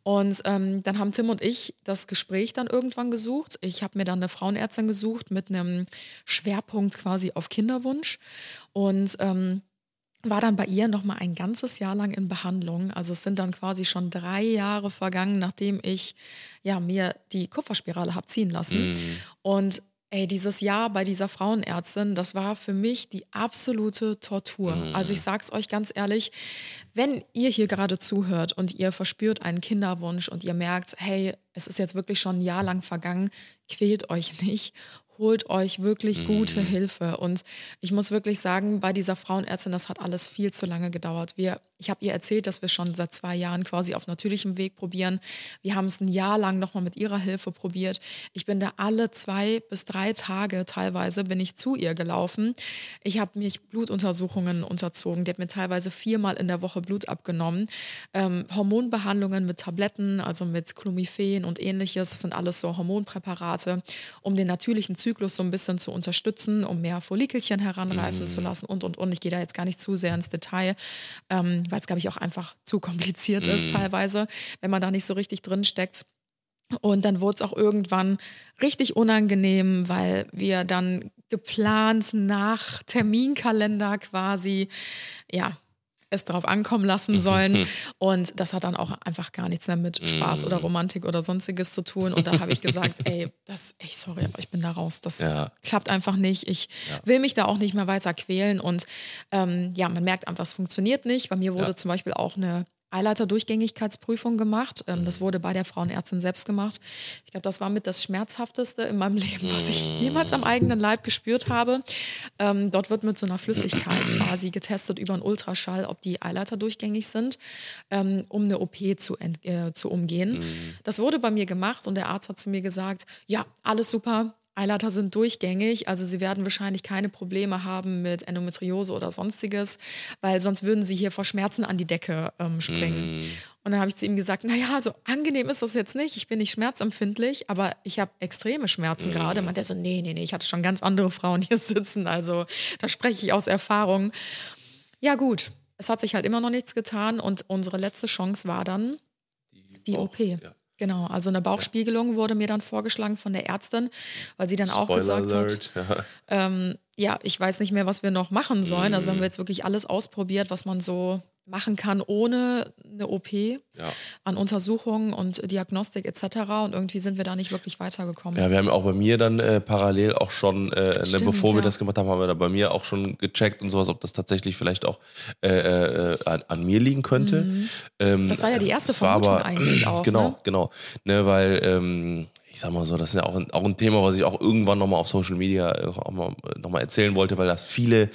Und ähm, dann haben Tim und ich das Gespräch dann irgendwann gesucht. Ich habe mir dann eine Frauenärztin gesucht mit einem Schwerpunkt quasi auf Kinderwunsch und ähm, war dann bei ihr noch mal ein ganzes Jahr lang in Behandlung. Also es sind dann quasi schon drei Jahre vergangen, nachdem ich ja mir die Kupferspirale habe ziehen lassen. Und ey, dieses Jahr bei dieser Frauenärztin, das war für mich die absolute Tortur. Also ich sag's euch ganz ehrlich, wenn ihr hier gerade zuhört und ihr verspürt einen Kinderwunsch und ihr merkt, hey, es ist jetzt wirklich schon ein Jahr lang vergangen, quält euch nicht. Holt euch wirklich gute Hilfe. Und ich muss wirklich sagen, bei dieser Frauenärztin, das hat alles viel zu lange gedauert. Wir ich habe ihr erzählt, dass wir schon seit zwei Jahren quasi auf natürlichem Weg probieren. Wir haben es ein Jahr lang nochmal mit ihrer Hilfe probiert. Ich bin da alle zwei bis drei Tage teilweise bin ich zu ihr gelaufen. Ich habe mich Blutuntersuchungen unterzogen. Die hat mir teilweise viermal in der Woche Blut abgenommen. Ähm, Hormonbehandlungen mit Tabletten, also mit Clomiphen und ähnliches. Das sind alles so Hormonpräparate, um den natürlichen Zyklus so ein bisschen zu unterstützen, um mehr Follikelchen heranreifen zu lassen und, und, und. Ich gehe da jetzt gar nicht zu sehr ins Detail, ähm, weil es, glaube ich, auch einfach zu kompliziert ist teilweise, wenn man da nicht so richtig drin steckt. Und dann wurde es auch irgendwann richtig unangenehm, weil wir dann geplant nach Terminkalender quasi, ja, es darauf ankommen lassen sollen. Und das hat dann auch einfach gar nichts mehr mit Spaß oder Romantik oder sonstiges zu tun. Und da habe ich gesagt, ey, das, echt sorry, aber ich bin da raus. Das Ja. klappt einfach nicht. Ich will mich da auch nicht mehr weiter quälen. Und ähm, ja, man merkt einfach, es funktioniert nicht. Bei mir wurde Ja. zum Beispiel auch eine Eileiter-Durchgängigkeitsprüfung gemacht. Ähm, das wurde bei der Frauenärztin selbst gemacht. Ich glaube, das war mit das Schmerzhafteste in meinem Leben, was ich jemals am eigenen Leib gespürt habe. Ähm, dort wird mit so einer Flüssigkeit quasi getestet über einen Ultraschall, ob die Eileiter durchgängig sind, ähm, um eine OP zu, äh, zu umgehen. Das wurde bei mir gemacht und der Arzt hat zu mir gesagt, ja, alles super, Eileiter sind durchgängig, also sie werden wahrscheinlich keine Probleme haben mit Endometriose oder sonstiges, weil sonst würden sie hier vor Schmerzen an die Decke ähm, springen. Und dann habe ich zu ihm gesagt, naja, so angenehm ist das jetzt nicht, ich bin nicht schmerzempfindlich, aber ich habe extreme Schmerzen gerade. Meint er so, nee, nee, nee, ich hatte schon ganz andere Frauen hier sitzen, also da spreche ich aus Erfahrung. Ja gut, es hat sich halt immer noch nichts getan und unsere letzte Chance war dann die Bauch, OP. ja. Genau, also eine Bauchspiegelung wurde mir dann vorgeschlagen von der Ärztin, weil sie dann auch Spoiler gesagt hat, Alert. Ja. ähm, ja, ich weiß nicht mehr, was wir noch machen sollen. Also Mhm. wenn wir jetzt wirklich alles ausprobiert, was man so machen kann ohne eine OP Ja. an Untersuchungen und Diagnostik etc. Und irgendwie sind wir da nicht wirklich weitergekommen. Ja, wir haben auch bei mir dann äh, parallel auch schon, äh, ne, Stimmt, bevor wir ja. das gemacht haben, haben wir da bei mir auch schon gecheckt und sowas, ob das tatsächlich vielleicht auch äh, äh, an, an mir liegen könnte. Ähm, Mhm. Das war ja die erste es war Vermutung eigentlich auch, Genau, ne? genau. Ne, weil, ähm, ich sag mal so, das ist ja auch ein, auch ein Thema, was ich auch irgendwann nochmal auf Social Media äh, auch mal, noch mal erzählen wollte, weil das viele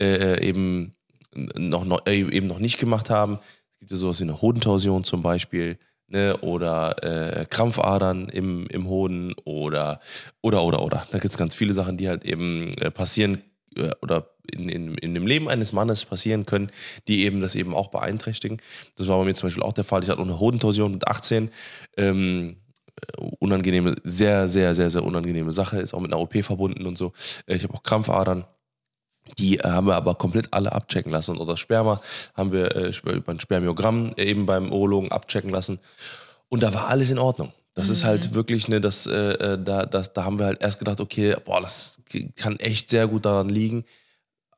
äh, eben noch, noch, äh, eben noch nicht gemacht haben. Es gibt ja sowas wie eine Hodentorsion zum Beispiel. Ne, oder äh, Krampfadern im, im Hoden oder oder oder oder. Da gibt es ganz viele Sachen, die halt eben äh, passieren äh, oder in, in, in dem Leben eines Mannes passieren können, die eben das eben auch beeinträchtigen. Das war bei mir zum Beispiel auch der Fall. Ich hatte auch eine Hodentorsion mit 18. Ähm, äh, unangenehme, sehr, sehr, sehr, sehr unangenehme Sache. Ist auch mit einer OP verbunden und so. Äh, Ich habe auch Krampfadern. Die äh, haben wir aber komplett alle abchecken lassen. Und unser Sperma haben wir äh, über ein Spermiogramm eben beim Urologen abchecken lassen. Und da war alles in Ordnung. Das ist halt wirklich, ne, das, äh, äh, da, das, da haben wir halt erst gedacht, okay, boah, das kann echt sehr gut daran liegen.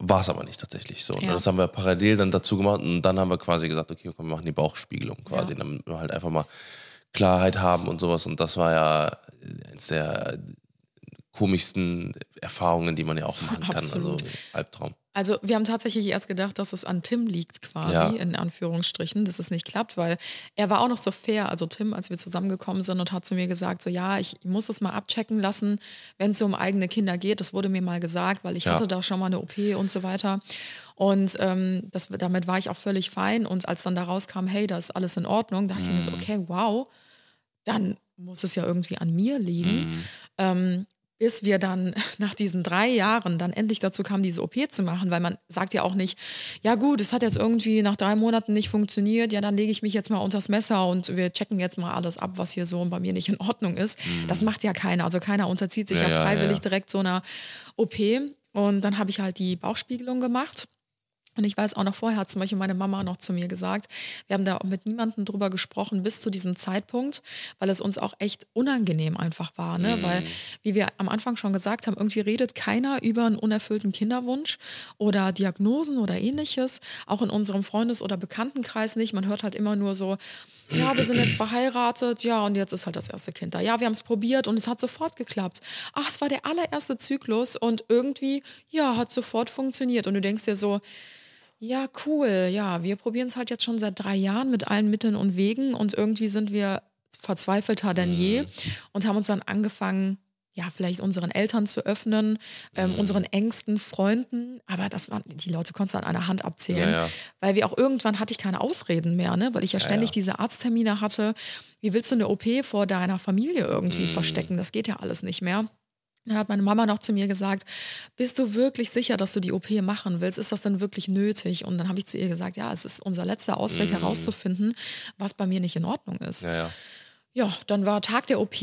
War es aber nicht tatsächlich so. Ne? Ja. Das haben wir parallel dann dazu gemacht und dann haben wir quasi gesagt, okay, komm, wir machen die Bauchspiegelung quasi, Ja. damit wir halt einfach mal Klarheit haben und sowas. Und das war ja eines der komischsten Erfahrungen, die man ja auch machen kann. Absolut. Also Albtraum. Also wir haben tatsächlich erst gedacht, dass es an Tim liegt quasi, Ja. in Anführungsstrichen, dass es nicht klappt, weil er war auch noch so fair, also Tim, als wir zusammengekommen sind und hat zu mir gesagt, so ja, ich muss es mal abchecken lassen, wenn es so um eigene Kinder geht. Das wurde mir mal gesagt, weil ich Ja. hatte da schon mal eine OP und so weiter. Und ähm, das, damit war ich auch völlig fein. Und als dann da rauskam, hey, da ist alles in Ordnung, dachte ich mir so, Mhm. okay, wow, dann muss es ja irgendwie an mir liegen. Mhm. Ähm, bis wir dann nach diesen drei Jahren dann endlich dazu kamen, diese OP zu machen, weil man sagt ja auch nicht, ja gut, es hat jetzt irgendwie nach drei Monaten nicht funktioniert, ja dann lege ich mich jetzt mal unters Messer und wir checken jetzt mal alles ab, was hier so bei mir nicht in Ordnung ist. Das macht ja keiner, also keiner unterzieht sich Mhm. Ja, ja, ja, freiwillig ja. direkt so einer OP und dann habe ich halt die Bauchspiegelung gemacht. Und ich weiß auch noch vorher hat zum Beispiel meine Mama noch zu mir gesagt, wir haben da mit niemandem drüber gesprochen bis zu diesem Zeitpunkt, weil es uns auch echt unangenehm einfach war. Ne? Weil, wie wir am Anfang schon gesagt haben, irgendwie redet keiner über einen unerfüllten Kinderwunsch oder Diagnosen oder ähnliches. Auch in unserem Freundes- oder Bekanntenkreis nicht. Man hört halt immer nur so, ja, wir sind jetzt verheiratet, ja, und jetzt ist halt das erste Kind da. Ja, wir haben es probiert und es hat sofort geklappt. Ach, es war der allererste Zyklus und irgendwie, ja, hat sofort funktioniert. Und du denkst dir so, ja, cool. Ja, wir probieren es halt jetzt schon seit drei Jahren mit allen Mitteln und Wegen und irgendwie sind wir verzweifelter denn je und haben uns dann angefangen, ja, vielleicht unseren Eltern zu öffnen, ähm, Mhm. unseren engsten Freunden. Aber das waren, die Leute konntest du an einer Hand abzählen. Ja, ja. Weil wir auch irgendwann hatte ich keine Ausreden mehr, ne? weil ich ja ständig ja. diese Arzttermine hatte. Wie willst du eine OP vor deiner Familie Mhm. irgendwie verstecken? Das geht ja alles nicht mehr. Dann hat meine Mama noch zu mir gesagt, bist du wirklich sicher, dass du die OP machen willst? Ist das denn wirklich nötig? Und dann habe ich zu ihr gesagt, ja, es ist unser letzter Ausweg herauszufinden, was bei mir nicht in Ordnung ist. Ja, ja. Ja, dann war Tag der OP.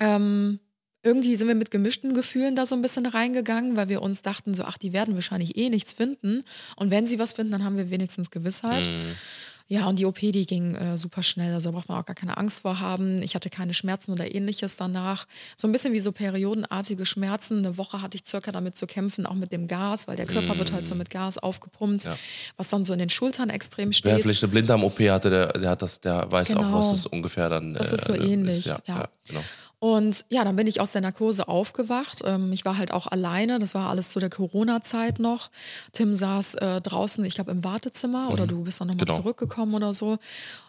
Ähm, irgendwie sind wir mit gemischten Gefühlen da so ein bisschen reingegangen, weil wir uns dachten, so, ach, die werden wahrscheinlich eh nichts finden. Und wenn sie was finden, dann haben wir wenigstens Gewissheit. Ja, und die OP, die ging äh, super schnell. Also da braucht man auch gar keine Angst vor haben. Ich hatte keine Schmerzen oder ähnliches danach. So ein bisschen wie so periodenartige Schmerzen. Eine Woche hatte ich circa damit zu kämpfen, auch mit dem Gas, weil der Körper wird halt so mit Gas aufgepumpt, Ja. was dann so in den Schultern extrem Wer steht. vielleicht eine Blinddarm-OP hatte, der, der hat das, der weiß auch, Genau. was das ungefähr dann Das ist so äh, ähnlich, Ja, ja. ja, genau. Und ja, dann bin ich aus der Narkose aufgewacht. Ähm, ich war halt auch alleine. Das war alles zu der Corona-Zeit noch. Tim saß äh, draußen, ich glaube, im Wartezimmer oder du bist dann nochmal Genau. zurückgekommen oder so.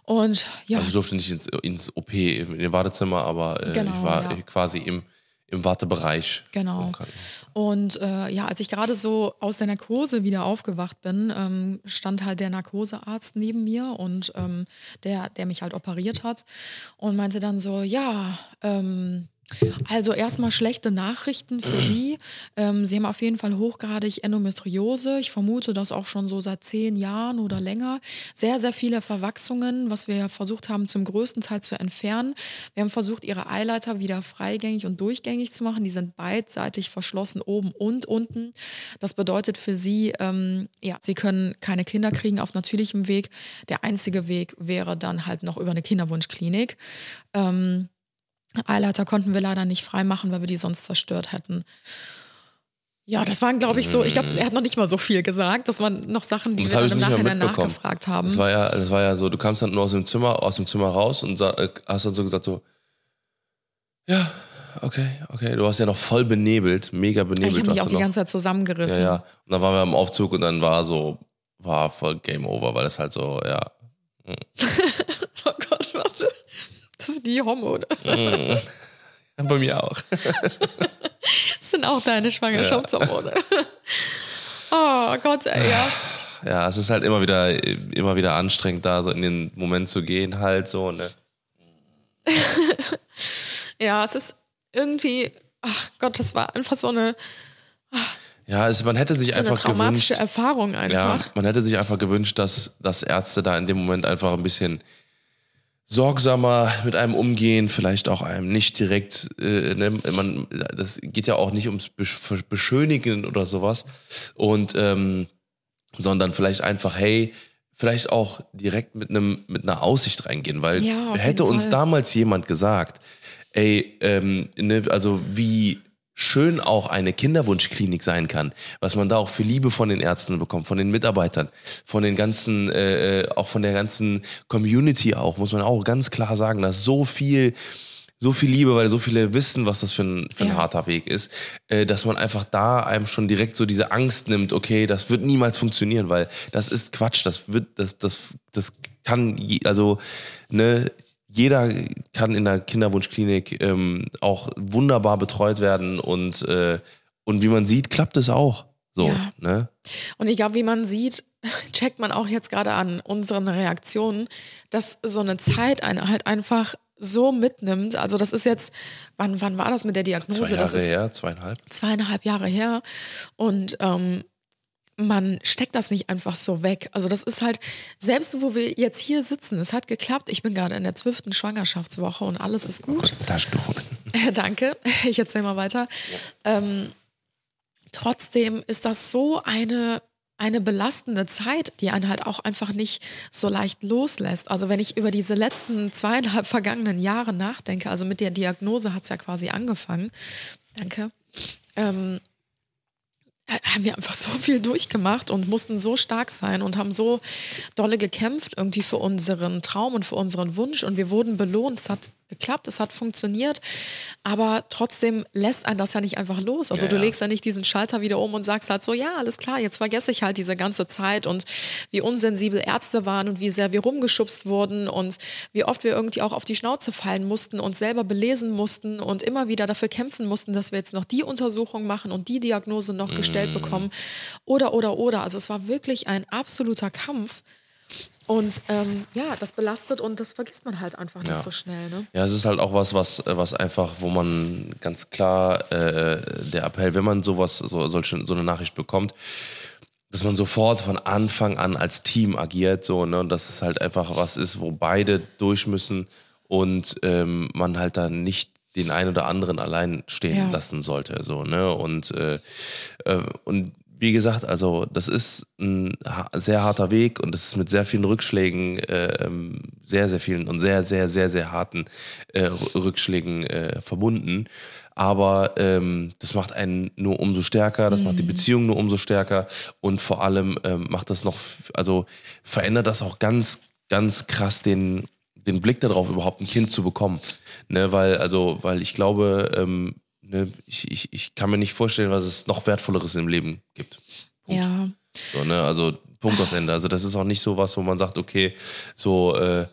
Und ja, Also ich durfte nicht ins, ins OP, in den Wartezimmer, aber äh, Genau, ich war ja. äh, quasi im, im Wartebereich. Genau. Und äh, ja, als ich gerade so aus der Narkose wieder aufgewacht bin, ähm, stand halt der Narkosearzt neben mir und ähm, der, der mich halt operiert hat und meinte dann so, ja, ähm, also erstmal schlechte Nachrichten für Sie. Ähm, Sie haben auf jeden Fall hochgradig Endometriose. Ich vermute das auch schon so seit zehn Jahren oder länger. Sehr, sehr viele Verwachsungen, was wir versucht haben, zum größten Teil zu entfernen. Wir haben versucht, Ihre Eileiter wieder freigängig und durchgängig zu machen. Die sind beidseitig verschlossen, oben und unten. Das bedeutet für Sie, ähm, ja, Sie können keine Kinder kriegen auf natürlichem Weg. Der einzige Weg wäre dann halt noch über eine Kinderwunschklinik. Ähm, Eileiter konnten wir leider nicht freimachen, weil wir die sonst zerstört hätten. Ja, das waren, glaube ich, so, ich glaube, er hat noch nicht mal so viel gesagt. Das waren noch Sachen, die Das wir dann im Nachhinein nachgefragt haben. Das war ja, das war ja so, du kamst dann nur aus dem Zimmer, aus dem Zimmer raus und äh, hast dann so gesagt so, ja, okay, okay. Du warst ja noch voll benebelt, mega benebelt. ich habe mich auch die noch. ganze Zeit zusammengerissen. Ja, ja. Und dann waren wir im Aufzug und dann war so, war voll Game Over, weil das halt so, ja. Das sind die Homo, oder? Bei mir auch. Das sind auch deine Schwangerschaftshormone. Oh Gott, ey, ja. Ja, es ist halt immer wieder, immer wieder anstrengend, da so in den Moment zu gehen, halt so. Ne? Ja, es ist irgendwie, ach Gott, das war einfach so eine, Ja, es, man hätte sich so eine einfach traumatische gewünscht. Erfahrung Ja, einfach. man hätte sich einfach gewünscht, dass, dass Ärzte da in dem Moment einfach ein bisschen sorgsamer mit einem umgehen, vielleicht auch einem nicht direkt, äh, ne, man, das geht ja auch nicht ums Besch- Beschönigen oder sowas. Und ähm, sondern vielleicht einfach, hey, vielleicht auch direkt mit einem mit einer Aussicht reingehen, weil Ja, hätte uns Fall. damals jemand gesagt, ey, ähm, ne, also wie schön auch eine Kinderwunschklinik sein kann, was man da auch für Liebe von den Ärzten bekommt, von den Mitarbeitern, von den ganzen, äh, äh, auch von der ganzen Community auch, muss man auch ganz klar sagen, dass so viel, so viel Liebe, weil so viele wissen, was das für ein, für ein Ja. harter Weg ist, äh, dass man einfach da einem schon direkt so diese Angst nimmt, okay, das wird niemals funktionieren, weil das ist Quatsch, das wird, das, das, das kann, also, ne, jeder kann in der Kinderwunschklinik ähm, auch wunderbar betreut werden und, äh, und wie man sieht, klappt es auch. So, Ja. ne? Und ich glaube, wie man sieht, checkt man auch jetzt gerade an unseren Reaktionen, dass so eine Zeit einen halt einfach so mitnimmt. Also das ist jetzt, wann, wann war das mit der Diagnose? Zwei das Jahre ist her, zweieinhalb. zweieinhalb Jahre her. Und ähm, man steckt das nicht einfach so weg. Also das ist halt, selbst wo wir jetzt hier sitzen, es hat geklappt. Ich bin gerade in der zwölften Schwangerschaftswoche und alles ist gut. Kurz ein Taschentuch. Äh, Danke, ich erzähle mal weiter. Ähm, trotzdem ist das so eine, eine belastende Zeit, die einen halt auch einfach nicht so leicht loslässt. Also wenn ich über diese letzten zweieinhalb vergangenen Jahre nachdenke, also mit der Diagnose hat es ja quasi angefangen. Danke. Ähm, äh, haben wir einfach so viel durchgemacht und mussten so stark sein und haben so dolle gekämpft irgendwie für unseren Traum und für unseren Wunsch und wir wurden belohnt. Es hat geklappt, es hat funktioniert, aber trotzdem lässt einen das ja nicht einfach los. Also Ja, du legst ja nicht diesen Schalter wieder um und sagst halt so, ja, alles klar, jetzt vergesse ich halt diese ganze Zeit und wie unsensibel Ärzte waren und wie sehr wir rumgeschubst wurden und wie oft wir irgendwie auch auf die Schnauze fallen mussten und selber belesen mussten und immer wieder dafür kämpfen mussten, dass wir jetzt noch die Untersuchung machen und die Diagnose noch gestellt bekommen oder, oder, oder. Also es war wirklich ein absoluter Kampf. Und ähm, ja, das belastet und das vergisst man halt einfach nicht Ja. so schnell. Ne? Ja, es ist halt auch was, was, was einfach, wo man ganz klar äh, der Appell, wenn man sowas, so, solche, so eine Nachricht bekommt, dass man sofort von Anfang an als Team agiert, so, ne, und dass es halt einfach was ist, wo beide durch müssen und ähm, man halt dann nicht den einen oder anderen allein stehen Ja. lassen sollte, so, ne, und, äh, äh, und wie gesagt, also das ist ein sehr harter Weg und das ist mit sehr vielen Rückschlägen, äh, ähm, sehr, sehr vielen und sehr, sehr, sehr, sehr harten äh, Rü- Rückschlägen äh, verbunden. Aber ähm, das macht einen nur umso stärker, das macht die Beziehung nur umso stärker und vor allem ähm, macht das noch, also verändert das auch ganz, ganz krass den, den Blick darauf, überhaupt ein Kind zu bekommen. Ne, weil, also, weil ich glaube, ähm, ne, ich, ich, ich kann mir nicht vorstellen, was es noch Wertvolleres im Leben gibt. Punkt. Ja, So, ne? Also Punkt aus Ende. Also das ist auch nicht so was, wo man sagt, okay, so, äh,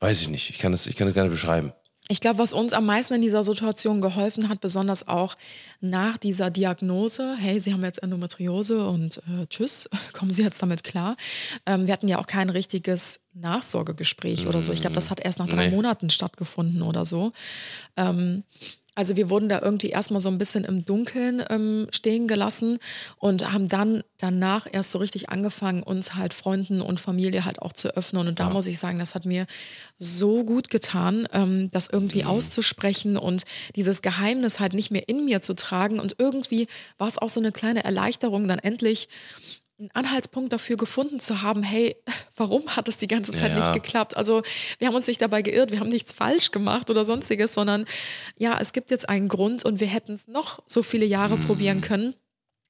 weiß ich nicht, ich kann es ich kann es gar nicht beschreiben. Ich glaube, was uns am meisten in dieser Situation geholfen hat, besonders auch nach dieser Diagnose, hey, Sie haben jetzt Endometriose und äh, tschüss, kommen Sie jetzt damit klar. Ähm, wir hatten ja auch kein richtiges Nachsorgegespräch oder so. Ich glaube, das hat erst nach drei Nee. Monaten stattgefunden oder so. Ähm, also wir wurden da irgendwie erstmal so ein bisschen im Dunkeln ähm, stehen gelassen und haben dann danach erst so richtig angefangen, uns halt Freunden und Familie halt auch zu öffnen. Und da muss ich sagen, das hat mir so gut getan, ähm, das irgendwie auszusprechen und dieses Geheimnis halt nicht mehr in mir zu tragen. Und irgendwie war es auch so eine kleine Erleichterung, dann endlich einen Anhaltspunkt dafür gefunden zu haben, hey, warum hat es die ganze Zeit Ja, nicht geklappt? Also wir haben uns nicht dabei geirrt, wir haben nichts falsch gemacht oder sonstiges, sondern ja, es gibt jetzt einen Grund und wir hätten es noch so viele Jahre Mhm. probieren können.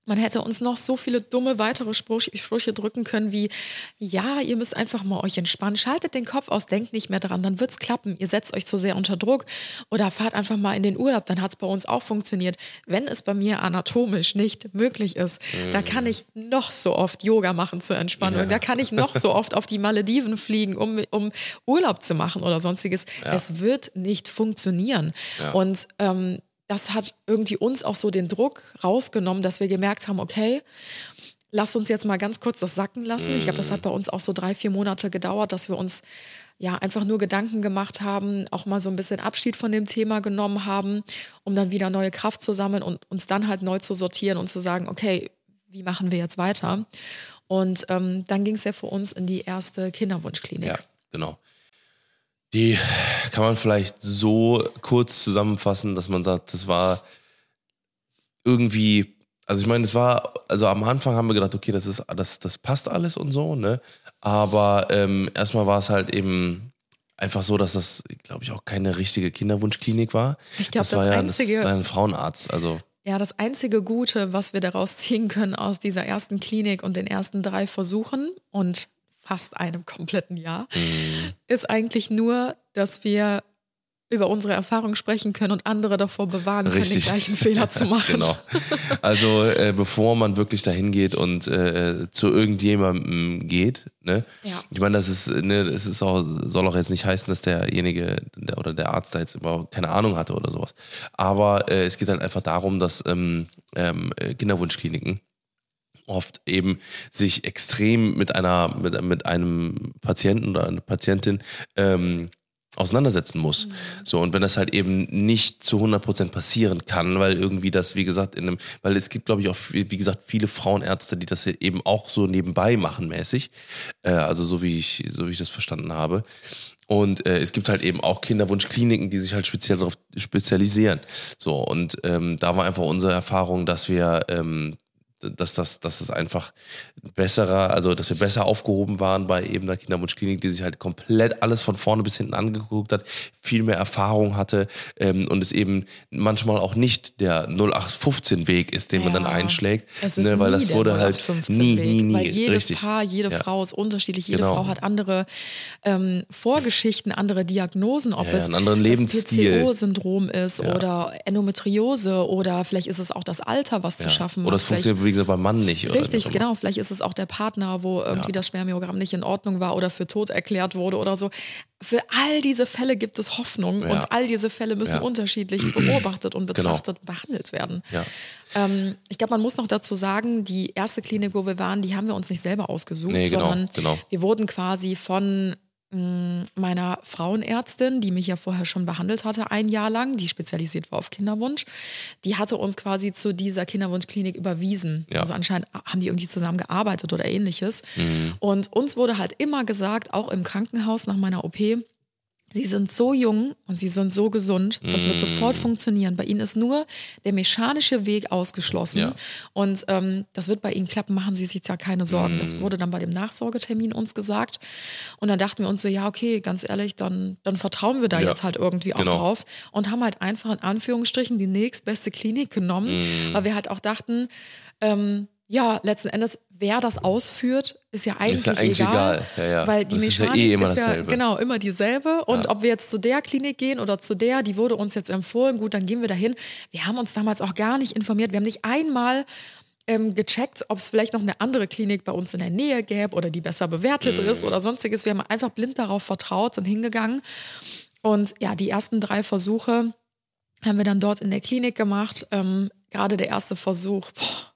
Man hätte uns noch so viele dumme weitere Sprüche, Sprüche drücken können wie, ja, ihr müsst einfach mal euch entspannen, schaltet den Kopf aus, denkt nicht mehr dran, dann wird's klappen. Ihr setzt euch zu sehr unter Druck oder fahrt einfach mal in den Urlaub, dann hat's bei uns auch funktioniert. Wenn es bei mir anatomisch nicht möglich ist, da kann ich noch so oft Yoga machen zur Entspannung, da kann ich noch so oft auf die Malediven fliegen, um, um Urlaub zu machen oder sonstiges. Es wird nicht funktionieren. Und ähm, das hat irgendwie uns auch so den Druck rausgenommen, dass wir gemerkt haben, okay, lass uns jetzt mal ganz kurz das sacken lassen. Ich glaube, das hat bei uns auch so drei, vier Monate gedauert, dass wir uns ja einfach nur Gedanken gemacht haben, auch mal so ein bisschen Abschied von dem Thema genommen haben, um dann wieder neue Kraft zu sammeln und uns dann halt neu zu sortieren und zu sagen, okay, wie machen wir jetzt weiter? Und ähm, dann ging es ja für uns in die erste Kinderwunschklinik. Ja, genau. Die kann man vielleicht so kurz zusammenfassen, dass man sagt, das war irgendwie, also ich meine, es war, also am Anfang haben wir gedacht, okay, das ist, das, das passt alles und so, ne? Aber ähm, erstmal war es halt eben einfach so, dass das, glaube ich, auch keine richtige Kinderwunschklinik war. Ich glaub, das war das ja einzige- das war ein Frauenarzt, also Ja, das einzige Gute, was wir daraus ziehen können aus dieser ersten Klinik und den ersten drei Versuchen und fast einem kompletten Jahr, Mhm. ist eigentlich nur, dass wir über unsere Erfahrungen sprechen können und andere davor bewahren können, Richtig. den gleichen Fehler zu machen. Genau. Also äh, bevor man wirklich dahin geht und äh, zu irgendjemandem geht, ne? Ja. Ich meine, das ist, ne, es ist auch, soll auch jetzt nicht heißen, dass derjenige der, oder der Arzt da jetzt überhaupt keine Ahnung hatte oder sowas. Aber äh, es geht halt einfach darum, dass ähm, ähm, äh, Kinderwunschkliniken oft eben sich extrem mit einer mit, mit einem Patienten oder einer Patientin ähm, auseinandersetzen muss. So, und wenn das halt eben nicht zu 100% passieren kann, weil irgendwie das, wie gesagt, in einem, weil es gibt, glaube ich, auch, wie gesagt, viele Frauenärzte, die das eben auch so nebenbei machen mäßig, äh, also so wie ich, so wie ich das verstanden habe. Und äh, es gibt halt eben auch Kinderwunschkliniken, die sich halt speziell darauf spezialisieren. So, und ähm, da war einfach unsere Erfahrung, dass wir ähm, dass das, dass es einfach besserer, also dass wir besser aufgehoben waren bei eben der Kinderwunschklinik, die sich halt komplett alles von vorne bis hinten angeguckt hat, viel mehr Erfahrung hatte ähm, und es eben manchmal auch nicht der 0815-Weg ist, den man dann Ja. einschlägt, Es ist ne, weil das der wurde halt 0815 nie, nie, nie, Weil jedes richtig. Paar, jede Ja. Frau ist unterschiedlich, jede Genau. Frau hat andere ähm, Vorgeschichten, andere Diagnosen, ob Ja, ja, es das. PCO-Syndrom ist oder Endometriose oder vielleicht ist es auch das Alter, was zu Ja. schaffen Oder es macht. Funktioniert, wie gesagt, beim Mann nicht. Richtig, genau. Vielleicht ist es auch der Partner, wo irgendwie Ja. das Spermiogramm nicht in Ordnung war oder für tot erklärt wurde oder so. Für all diese Fälle gibt es Hoffnung Ja. und all diese Fälle müssen Ja. unterschiedlich beobachtet und Genau. betrachtet und behandelt werden. Ähm, ich glaube, man muss noch dazu sagen, die erste Klinik, wo wir waren, die haben wir uns nicht selber ausgesucht, Nee, genau, sondern genau. wir wurden quasi von meiner Frauenärztin, die mich ja vorher schon behandelt hatte, ein Jahr lang, die spezialisiert war auf Kinderwunsch, die hatte uns quasi zu dieser Kinderwunschklinik überwiesen. Ja. Also anscheinend haben die irgendwie zusammen gearbeitet oder ähnliches. Mhm. Und uns wurde halt immer gesagt, auch im Krankenhaus nach meiner OP, Sie sind so jung und sie sind so gesund, das wird Mm. sofort funktionieren. Bei ihnen ist nur der mechanische Weg ausgeschlossen. Ja. Und ähm, das wird bei ihnen klappen, machen Sie sich jetzt ja keine Sorgen. Mm. Das wurde dann bei dem Nachsorgetermin uns gesagt. Und dann dachten wir uns so, ja, okay, ganz ehrlich, dann, dann vertrauen wir da Ja. jetzt halt irgendwie auch Genau. drauf. Und haben halt einfach in Anführungsstrichen die nächstbeste Klinik genommen, Mm. weil wir halt auch dachten, ähm, ja, letzten Endes, wer das ausführt, ist ja eigentlich, Ist ja eigentlich egal. egal. Ja, ja. Weil die Das ist ja Mechanik eh immer ist ja dasselbe. genau immer dieselbe. Und ob wir jetzt zu der Klinik gehen oder zu der, die wurde uns jetzt empfohlen, gut, dann gehen wir dahin. Wir haben uns damals auch gar nicht informiert. Wir haben nicht einmal ähm, gecheckt, ob es vielleicht noch eine andere Klinik bei uns in der Nähe gäbe oder die besser bewertet Mhm. ist oder sonstiges. Wir haben einfach blind darauf vertraut, sind hingegangen. Und ja, die ersten drei Versuche haben wir dann dort in der Klinik gemacht. Ähm, Gerade der erste Versuch, boah,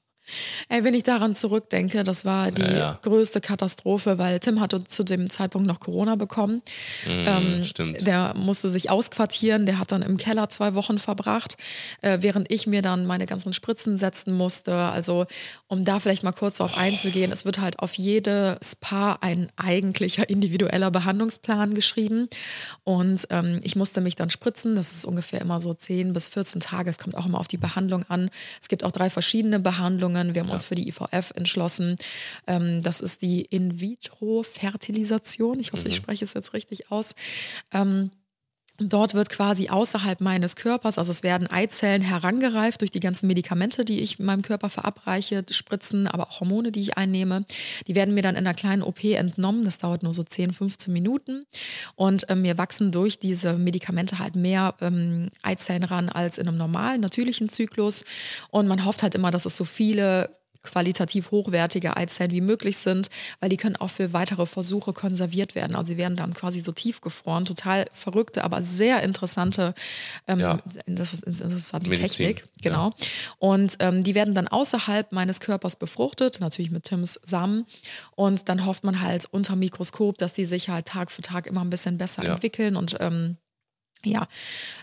Ey, wenn ich daran zurückdenke, das war die Ja, ja. größte Katastrophe, weil Tim hatte zu dem Zeitpunkt noch Corona bekommen. Ähm, stimmt. Der musste sich ausquartieren, der hat dann im Keller zwei Wochen verbracht, äh, während ich mir dann meine ganzen Spritzen setzen musste. Also, um da vielleicht mal kurz darauf einzugehen, es wird halt auf jedes Paar ein eigentlicher individueller Behandlungsplan geschrieben. Und ähm, ich musste mich dann spritzen. Das ist ungefähr immer so 10 bis 14 Tage. Es kommt auch immer auf die Behandlung an. Es gibt auch drei verschiedene Behandlungen. Wir haben uns für die IVF entschlossen. Ähm, das ist die In-vitro-Fertilisation. Ich hoffe, ich spreche es jetzt richtig aus. Ähm, Dort wird quasi außerhalb meines Körpers, also es werden Eizellen herangereift durch die ganzen Medikamente, die ich meinem Körper verabreiche, Spritzen, aber auch Hormone, die ich einnehme. Die werden mir dann in einer kleinen OP entnommen. Das dauert nur so 10, 15 Minuten. Und ähm, mir wachsen durch diese Medikamente halt mehr ähm, Eizellen ran als in einem normalen, natürlichen Zyklus. Und man hofft halt immer, dass es so viele qualitativ hochwertige Eizellen wie möglich sind, weil die können auch für weitere Versuche konserviert werden. Also sie werden dann quasi so tiefgefroren. Total verrückte, aber sehr interessante, ähm, Ja. das ist interessante Medizin, Technik. Genau. Und ähm, die werden dann außerhalb meines Körpers befruchtet, natürlich mit Tims Samen. Und dann hofft man halt unter Mikroskop, dass die sich halt Tag für Tag immer ein bisschen besser Ja. entwickeln und ähm, ja,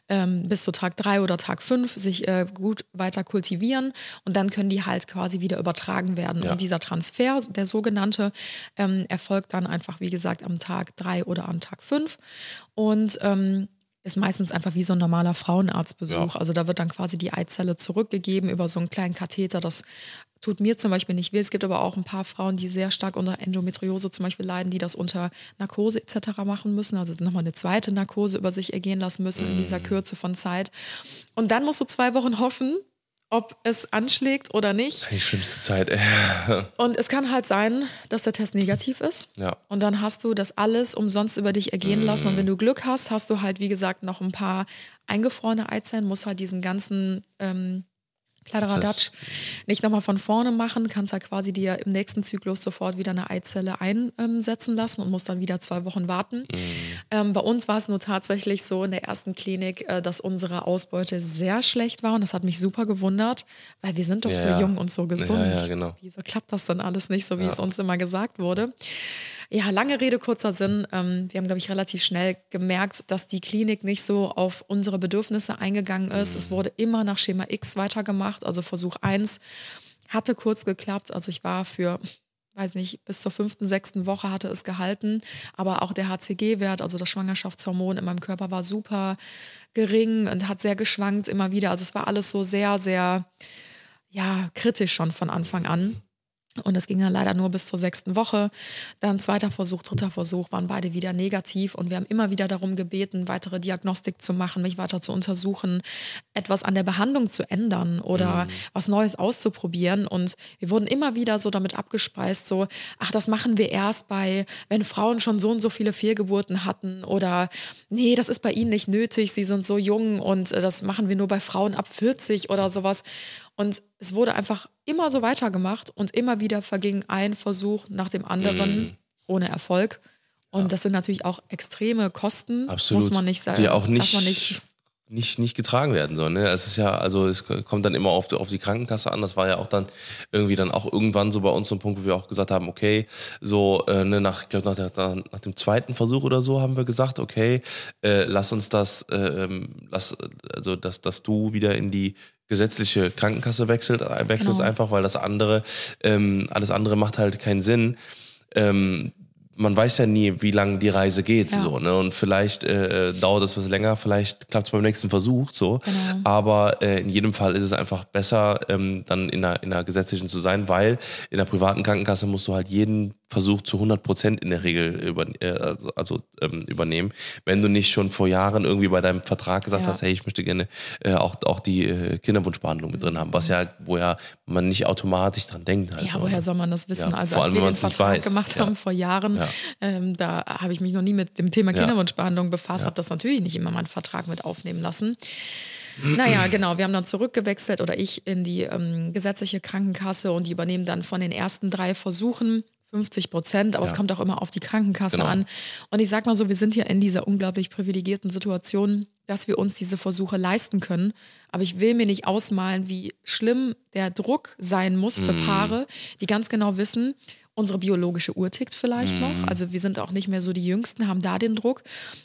ähm, bis zu Tag drei oder Tag fünf sich äh, gut weiter kultivieren und dann können die halt quasi wieder übertragen werden. Ja. Und dieser Transfer, der sogenannte, ähm, erfolgt dann einfach, wie gesagt, am Tag drei oder am Tag fünf und ähm, ist meistens einfach wie so ein normaler Frauenarztbesuch. Ja. Also da wird dann quasi die Eizelle zurückgegeben über so einen kleinen Katheter. Das tut mir zum Beispiel nicht weh. Es gibt aber auch ein paar Frauen, die sehr stark unter Endometriose zum Beispiel leiden, die das unter Narkose etc. machen müssen. Also nochmal eine zweite Narkose über sich ergehen lassen müssen in dieser Kürze von Zeit. Und dann musst du zwei Wochen hoffen, ob es anschlägt oder nicht. Die schlimmste Zeit. Und es kann halt sein, dass der Test negativ ist. Ja. Und dann hast du das alles umsonst über dich ergehen lassen. Und wenn du Glück hast, hast du halt, wie gesagt, noch ein paar eingefrorene Eizellen, musst halt diesen ganzen ähm, Kladderadatsch nicht nochmal von vorne machen, kannst halt quasi dir im nächsten Zyklus sofort wieder eine Eizelle einsetzen lassen und musst dann wieder zwei Wochen warten. Ähm, bei uns war es nur tatsächlich so in der ersten Klinik, äh, dass unsere Ausbeute sehr schlecht war und das hat mich super gewundert, weil wir sind doch so Ja. jung und so gesund. Ja, ja, genau. Wieso klappt das dann alles nicht so, wie es uns immer gesagt wurde? Ja, lange Rede, kurzer Sinn. Ähm, wir haben, glaube ich, relativ schnell gemerkt, dass die Klinik nicht so auf unsere Bedürfnisse eingegangen ist. Es wurde immer nach Schema X weitergemacht. Also Versuch 1 hatte kurz geklappt. Also ich war für, weiß nicht, bis zur fünften, sechsten Woche hatte es gehalten. Aber auch der HCG-Wert, also das Schwangerschaftshormon in meinem Körper war super gering und hat sehr geschwankt immer wieder. Also es war alles so sehr, sehr ja kritisch schon von Anfang an. Und es ging dann leider nur bis zur sechsten Woche. Dann zweiter Versuch, dritter Versuch waren beide wieder negativ. Und wir haben immer wieder darum gebeten, weitere Diagnostik zu machen, mich weiter zu untersuchen, etwas an der Behandlung zu ändern oder mhm. was Neues auszuprobieren. Und wir wurden immer wieder so damit abgespeist, so, ach, das machen wir erst bei, wenn Frauen schon so und so viele Fehlgeburten hatten. Oder nee, das ist bei ihnen nicht nötig, sie sind so jung und äh, das machen wir nur bei Frauen ab 40 oder sowas. Und es wurde einfach immer so weitergemacht und immer wieder verging ein Versuch nach dem anderen mm. ohne Erfolg. Und ja. das sind natürlich auch extreme Kosten, Absolut. muss man nicht sagen. Die auch nicht, nicht, nicht, nicht getragen werden sollen. Ne? Es ist ja, also es kommt dann immer auf die, auf die Krankenkasse an. Das war ja auch dann irgendwie dann auch irgendwann so bei uns so ein Punkt, wo wir auch gesagt haben, okay, so äh, ne, nach, ich glaub, nach, nach, nach dem zweiten Versuch oder so haben wir gesagt, okay, äh, lass uns das, äh, ähm, lass, also dass, dass du wieder in die gesetzliche Krankenkasse wechselt, äh, wechselst genau. einfach, weil das andere, ähm, alles andere macht halt keinen Sinn. Ähm, man weiß ja nie, wie lange die Reise geht, ja. so, ne? Und vielleicht äh, dauert es was länger, vielleicht klappt es beim nächsten Versuch, so. Genau. Aber äh, in jedem Fall ist es einfach besser, ähm, dann in einer, in einer gesetzlichen zu sein, weil in der privaten Krankenkasse musst du halt jeden Versuch zu 100 Prozent in der Regel über, äh, also, also ähm, übernehmen. Wenn du nicht schon vor Jahren irgendwie bei deinem Vertrag gesagt ja. hast, hey, ich möchte gerne äh, auch, auch die äh, Kinderwunschbehandlung mit drin haben, was ja, wo ja man nicht automatisch dran denkt. Halt ja, woher soll man das wissen? Ja, also als allem, wir den Vertrag gemacht haben vor Jahren, ähm, da habe ich mich noch nie mit dem Thema Kinderwunschbehandlung befasst, habe das natürlich nicht immer meinen Vertrag mit aufnehmen lassen. Naja, genau. Wir haben dann zurückgewechselt oder ich in die ähm, gesetzliche Krankenkasse und die übernehmen dann von den ersten drei Versuchen 50 Prozent, aber ja. es kommt auch immer auf die Krankenkasse genau. an. Und ich sag mal so, wir sind ja in dieser unglaublich privilegierten Situation, dass wir uns diese Versuche leisten können. Aber ich will mir nicht ausmalen, wie schlimm der Druck sein muss für mm. Paare, die ganz genau wissen, unsere biologische Uhr tickt vielleicht mm. noch. Also wir sind auch nicht mehr so die Jüngsten, haben da den Druck.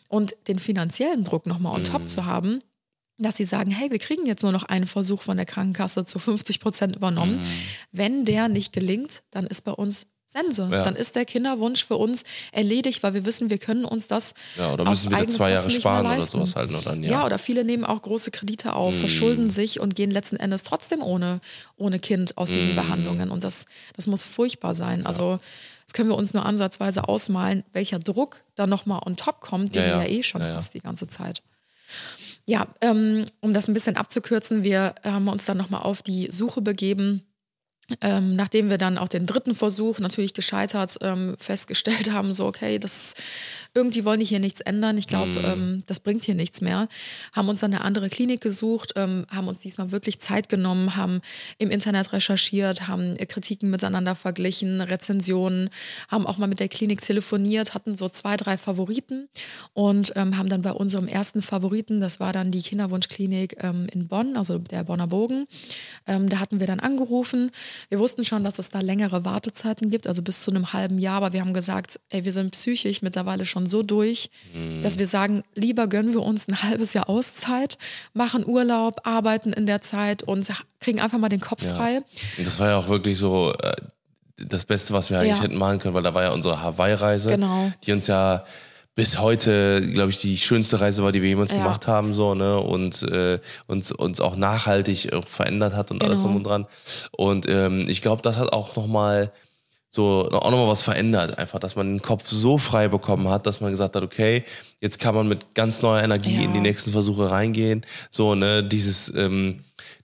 Und den finanziellen Druck nochmal on mm. top zu haben, dass sie sagen, hey, wir kriegen jetzt nur noch einen Versuch von der Krankenkasse zu 50 Prozent übernommen. Mm. Wenn der nicht gelingt, dann ist bei uns Sense. Ja. Dann ist der Kinderwunsch für uns erledigt, weil wir wissen, wir können uns das. Ja, oder müssen wieder zwei Jahre sparen oder sowas halt. Oder ja. ja, oder viele nehmen auch große Kredite auf, mm. verschulden sich und gehen letzten Endes trotzdem ohne, ohne Kind aus diesen mm. Behandlungen. Und das, das muss furchtbar sein. Ja. Also, das können wir uns nur ansatzweise ausmalen, welcher Druck da nochmal on top kommt, den ja, wir ja eh schon fast die ganze Zeit. Ja, ähm, um das ein bisschen abzukürzen, wir haben uns dann nochmal auf die Suche begeben ähm, nachdem wir dann auch den dritten Versuch natürlich gescheitert ähm, festgestellt haben, so okay, das irgendwie wollen die hier nichts ändern. Ich glaube, mm. ähm, das bringt hier nichts mehr. Haben uns dann eine andere Klinik gesucht, ähm, haben uns diesmal wirklich Zeit genommen, haben im Internet recherchiert, haben Kritiken miteinander verglichen, Rezensionen, haben auch mal mit der Klinik telefoniert, hatten so zwei, drei Favoriten und ähm, haben dann bei unserem ersten Favoriten, das war dann die Kinderwunschklinik ähm, in Bonn, also der Bonner Bogen, da hatten wir dann angerufen wir wussten schon, dass es da längere Wartezeiten gibt, also bis zu einem halben Jahr, aber wir haben gesagt, ey, wir sind psychisch mittlerweile schon so durch, mhm. dass wir sagen, lieber gönnen wir uns ein halbes Jahr Auszeit, machen Urlaub, arbeiten in der Zeit und kriegen einfach mal den Kopf ja. frei. Und das war ja auch wirklich so äh, das Beste, was wir eigentlich ja. hätten machen können, weil da war ja unsere Hawaii-Reise, genau. die uns ja bis heute, glaube ich, die schönste Reise war, die wir jemals ja. gemacht haben, so, ne? Und äh, uns, uns auch nachhaltig auch verändert hat und genau. alles drum und dran. Und ähm, ich glaube, das hat auch nochmal so auch nochmal was verändert. Einfach, dass man den Kopf so frei bekommen hat, dass man gesagt hat, okay, jetzt kann man mit ganz neuer Energie ja. in die nächsten Versuche reingehen. So, ne, dieses, ähm,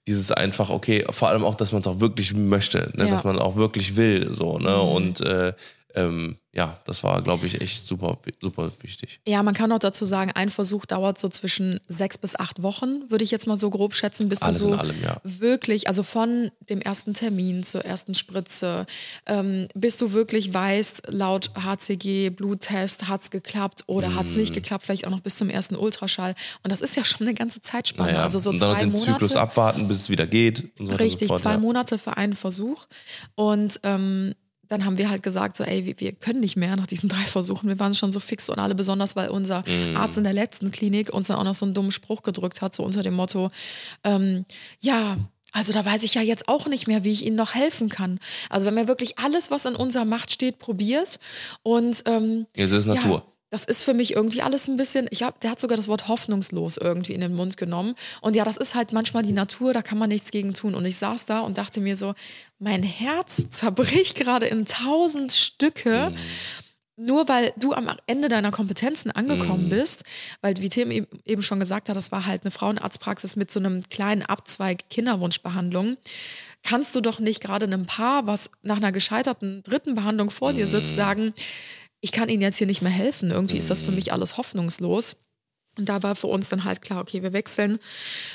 dieses einfach, okay, vor allem auch, dass man es auch wirklich möchte, ne? Ja. dass man auch wirklich will, so, ne? Mhm. Und äh, ähm, ja, das war, glaube ich, echt super, super wichtig. Ja, man kann auch dazu sagen, ein Versuch dauert so zwischen sechs bis acht Wochen, würde ich jetzt mal so grob schätzen, bis Alles du so allem, ja. wirklich, also von dem ersten Termin zur ersten Spritze, ähm, bis du wirklich weißt, laut HCG, Bluttest, hat es geklappt oder mm. hat es nicht geklappt, vielleicht auch noch bis zum ersten Ultraschall. Und das ist ja schon eine ganze Zeitspanne. Naja, also so und dann zwei den Monate. Zyklus abwarten, bis es wieder geht. So Richtig, so fort, zwei ja. Monate für einen Versuch. Und ähm, dann haben wir halt gesagt, so, ey, wir, wir, können nicht mehr nach diesen drei Versuchen. Wir waren schon so fix und alle, besonders weil unser mm. Arzt in der letzten Klinik uns dann auch noch so einen dummen Spruch gedrückt hat, so unter dem Motto, ähm, ja, also da weiß ich ja jetzt auch nicht mehr, wie ich Ihnen noch helfen kann. Also wenn man wirklich alles, was in unserer Macht steht, probiert und ähm, jetzt ist Natur. Ja, das ist für mich irgendwie alles ein bisschen, ich hab, der hat sogar das Wort hoffnungslos irgendwie in den Mund genommen. Und ja, das ist halt manchmal die Natur, da kann man nichts gegen tun. Und ich saß da und dachte mir so, mein Herz zerbricht gerade in tausend Stücke. Nur weil du am Ende deiner Kompetenzen angekommen bist, weil wie Tim eben- eben schon gesagt hat, das war halt eine Frauenarztpraxis mit so einem kleinen Abzweig Kinderwunschbehandlung, kannst du doch nicht gerade einem Paar, was nach einer gescheiterten dritten Behandlung vor dir sitzt, sagen, ich kann ihnen jetzt hier nicht mehr helfen. Irgendwie ist das für mich alles hoffnungslos. Und da war für uns dann halt klar, okay, wir wechseln.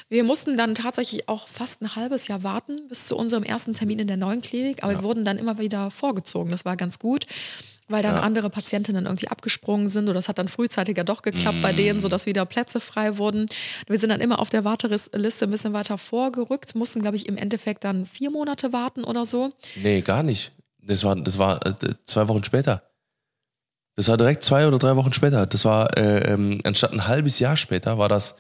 Wir mussten dann tatsächlich auch fast ein halbes Jahr warten bis zu unserem ersten Termin in der neuen Klinik, aber wir wurden dann immer wieder vorgezogen. Das war ganz gut, weil dann andere Patientinnen irgendwie abgesprungen sind oder es hat dann frühzeitiger doch geklappt bei denen, sodass wieder Plätze frei wurden. Wir sind dann immer auf der Warteliste ein bisschen weiter vorgerückt, mussten, glaube ich, im Endeffekt dann vier Monate warten oder so. Nee, gar nicht. Das war, das war äh, zwei Wochen später. Das war direkt zwei oder drei Wochen später. Das war, äh, ähm, anstatt ein halbes Jahr später, war das,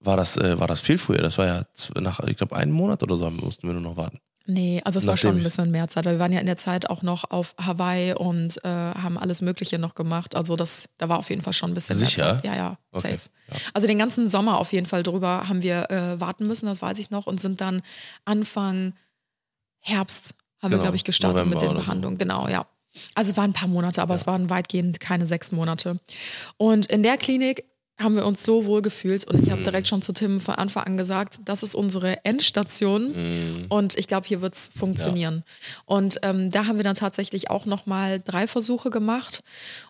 war das, äh, war das viel früher. Das war ja nach, ich glaube, einem Monat oder so mussten wir nur noch warten. Nee, also es war Nachdem schon ein bisschen mehr Zeit, weil wir waren ja in der Zeit auch noch auf Hawaii und äh, haben alles Mögliche noch gemacht. Also das, da war auf jeden Fall schon ein bisschen Sicher? mehr Zeit. Ja, ja, Okay, safe. ja. Also den ganzen Sommer auf jeden Fall drüber haben wir äh, warten müssen, das weiß ich noch, und sind dann Anfang Herbst haben wir, Genau, glaube ich, gestartet November mit den oder so. Behandlungen. Genau, ja. Also es waren ein paar Monate, aber es waren weitgehend keine sechs Monate. Und in der Klinik haben wir uns so wohl gefühlt und ich habe Mhm. direkt schon zu Tim von Anfang an gesagt, das ist unsere Endstation Mhm. und ich glaube, hier wird es funktionieren. Und ähm, da haben wir dann tatsächlich auch nochmal drei Versuche gemacht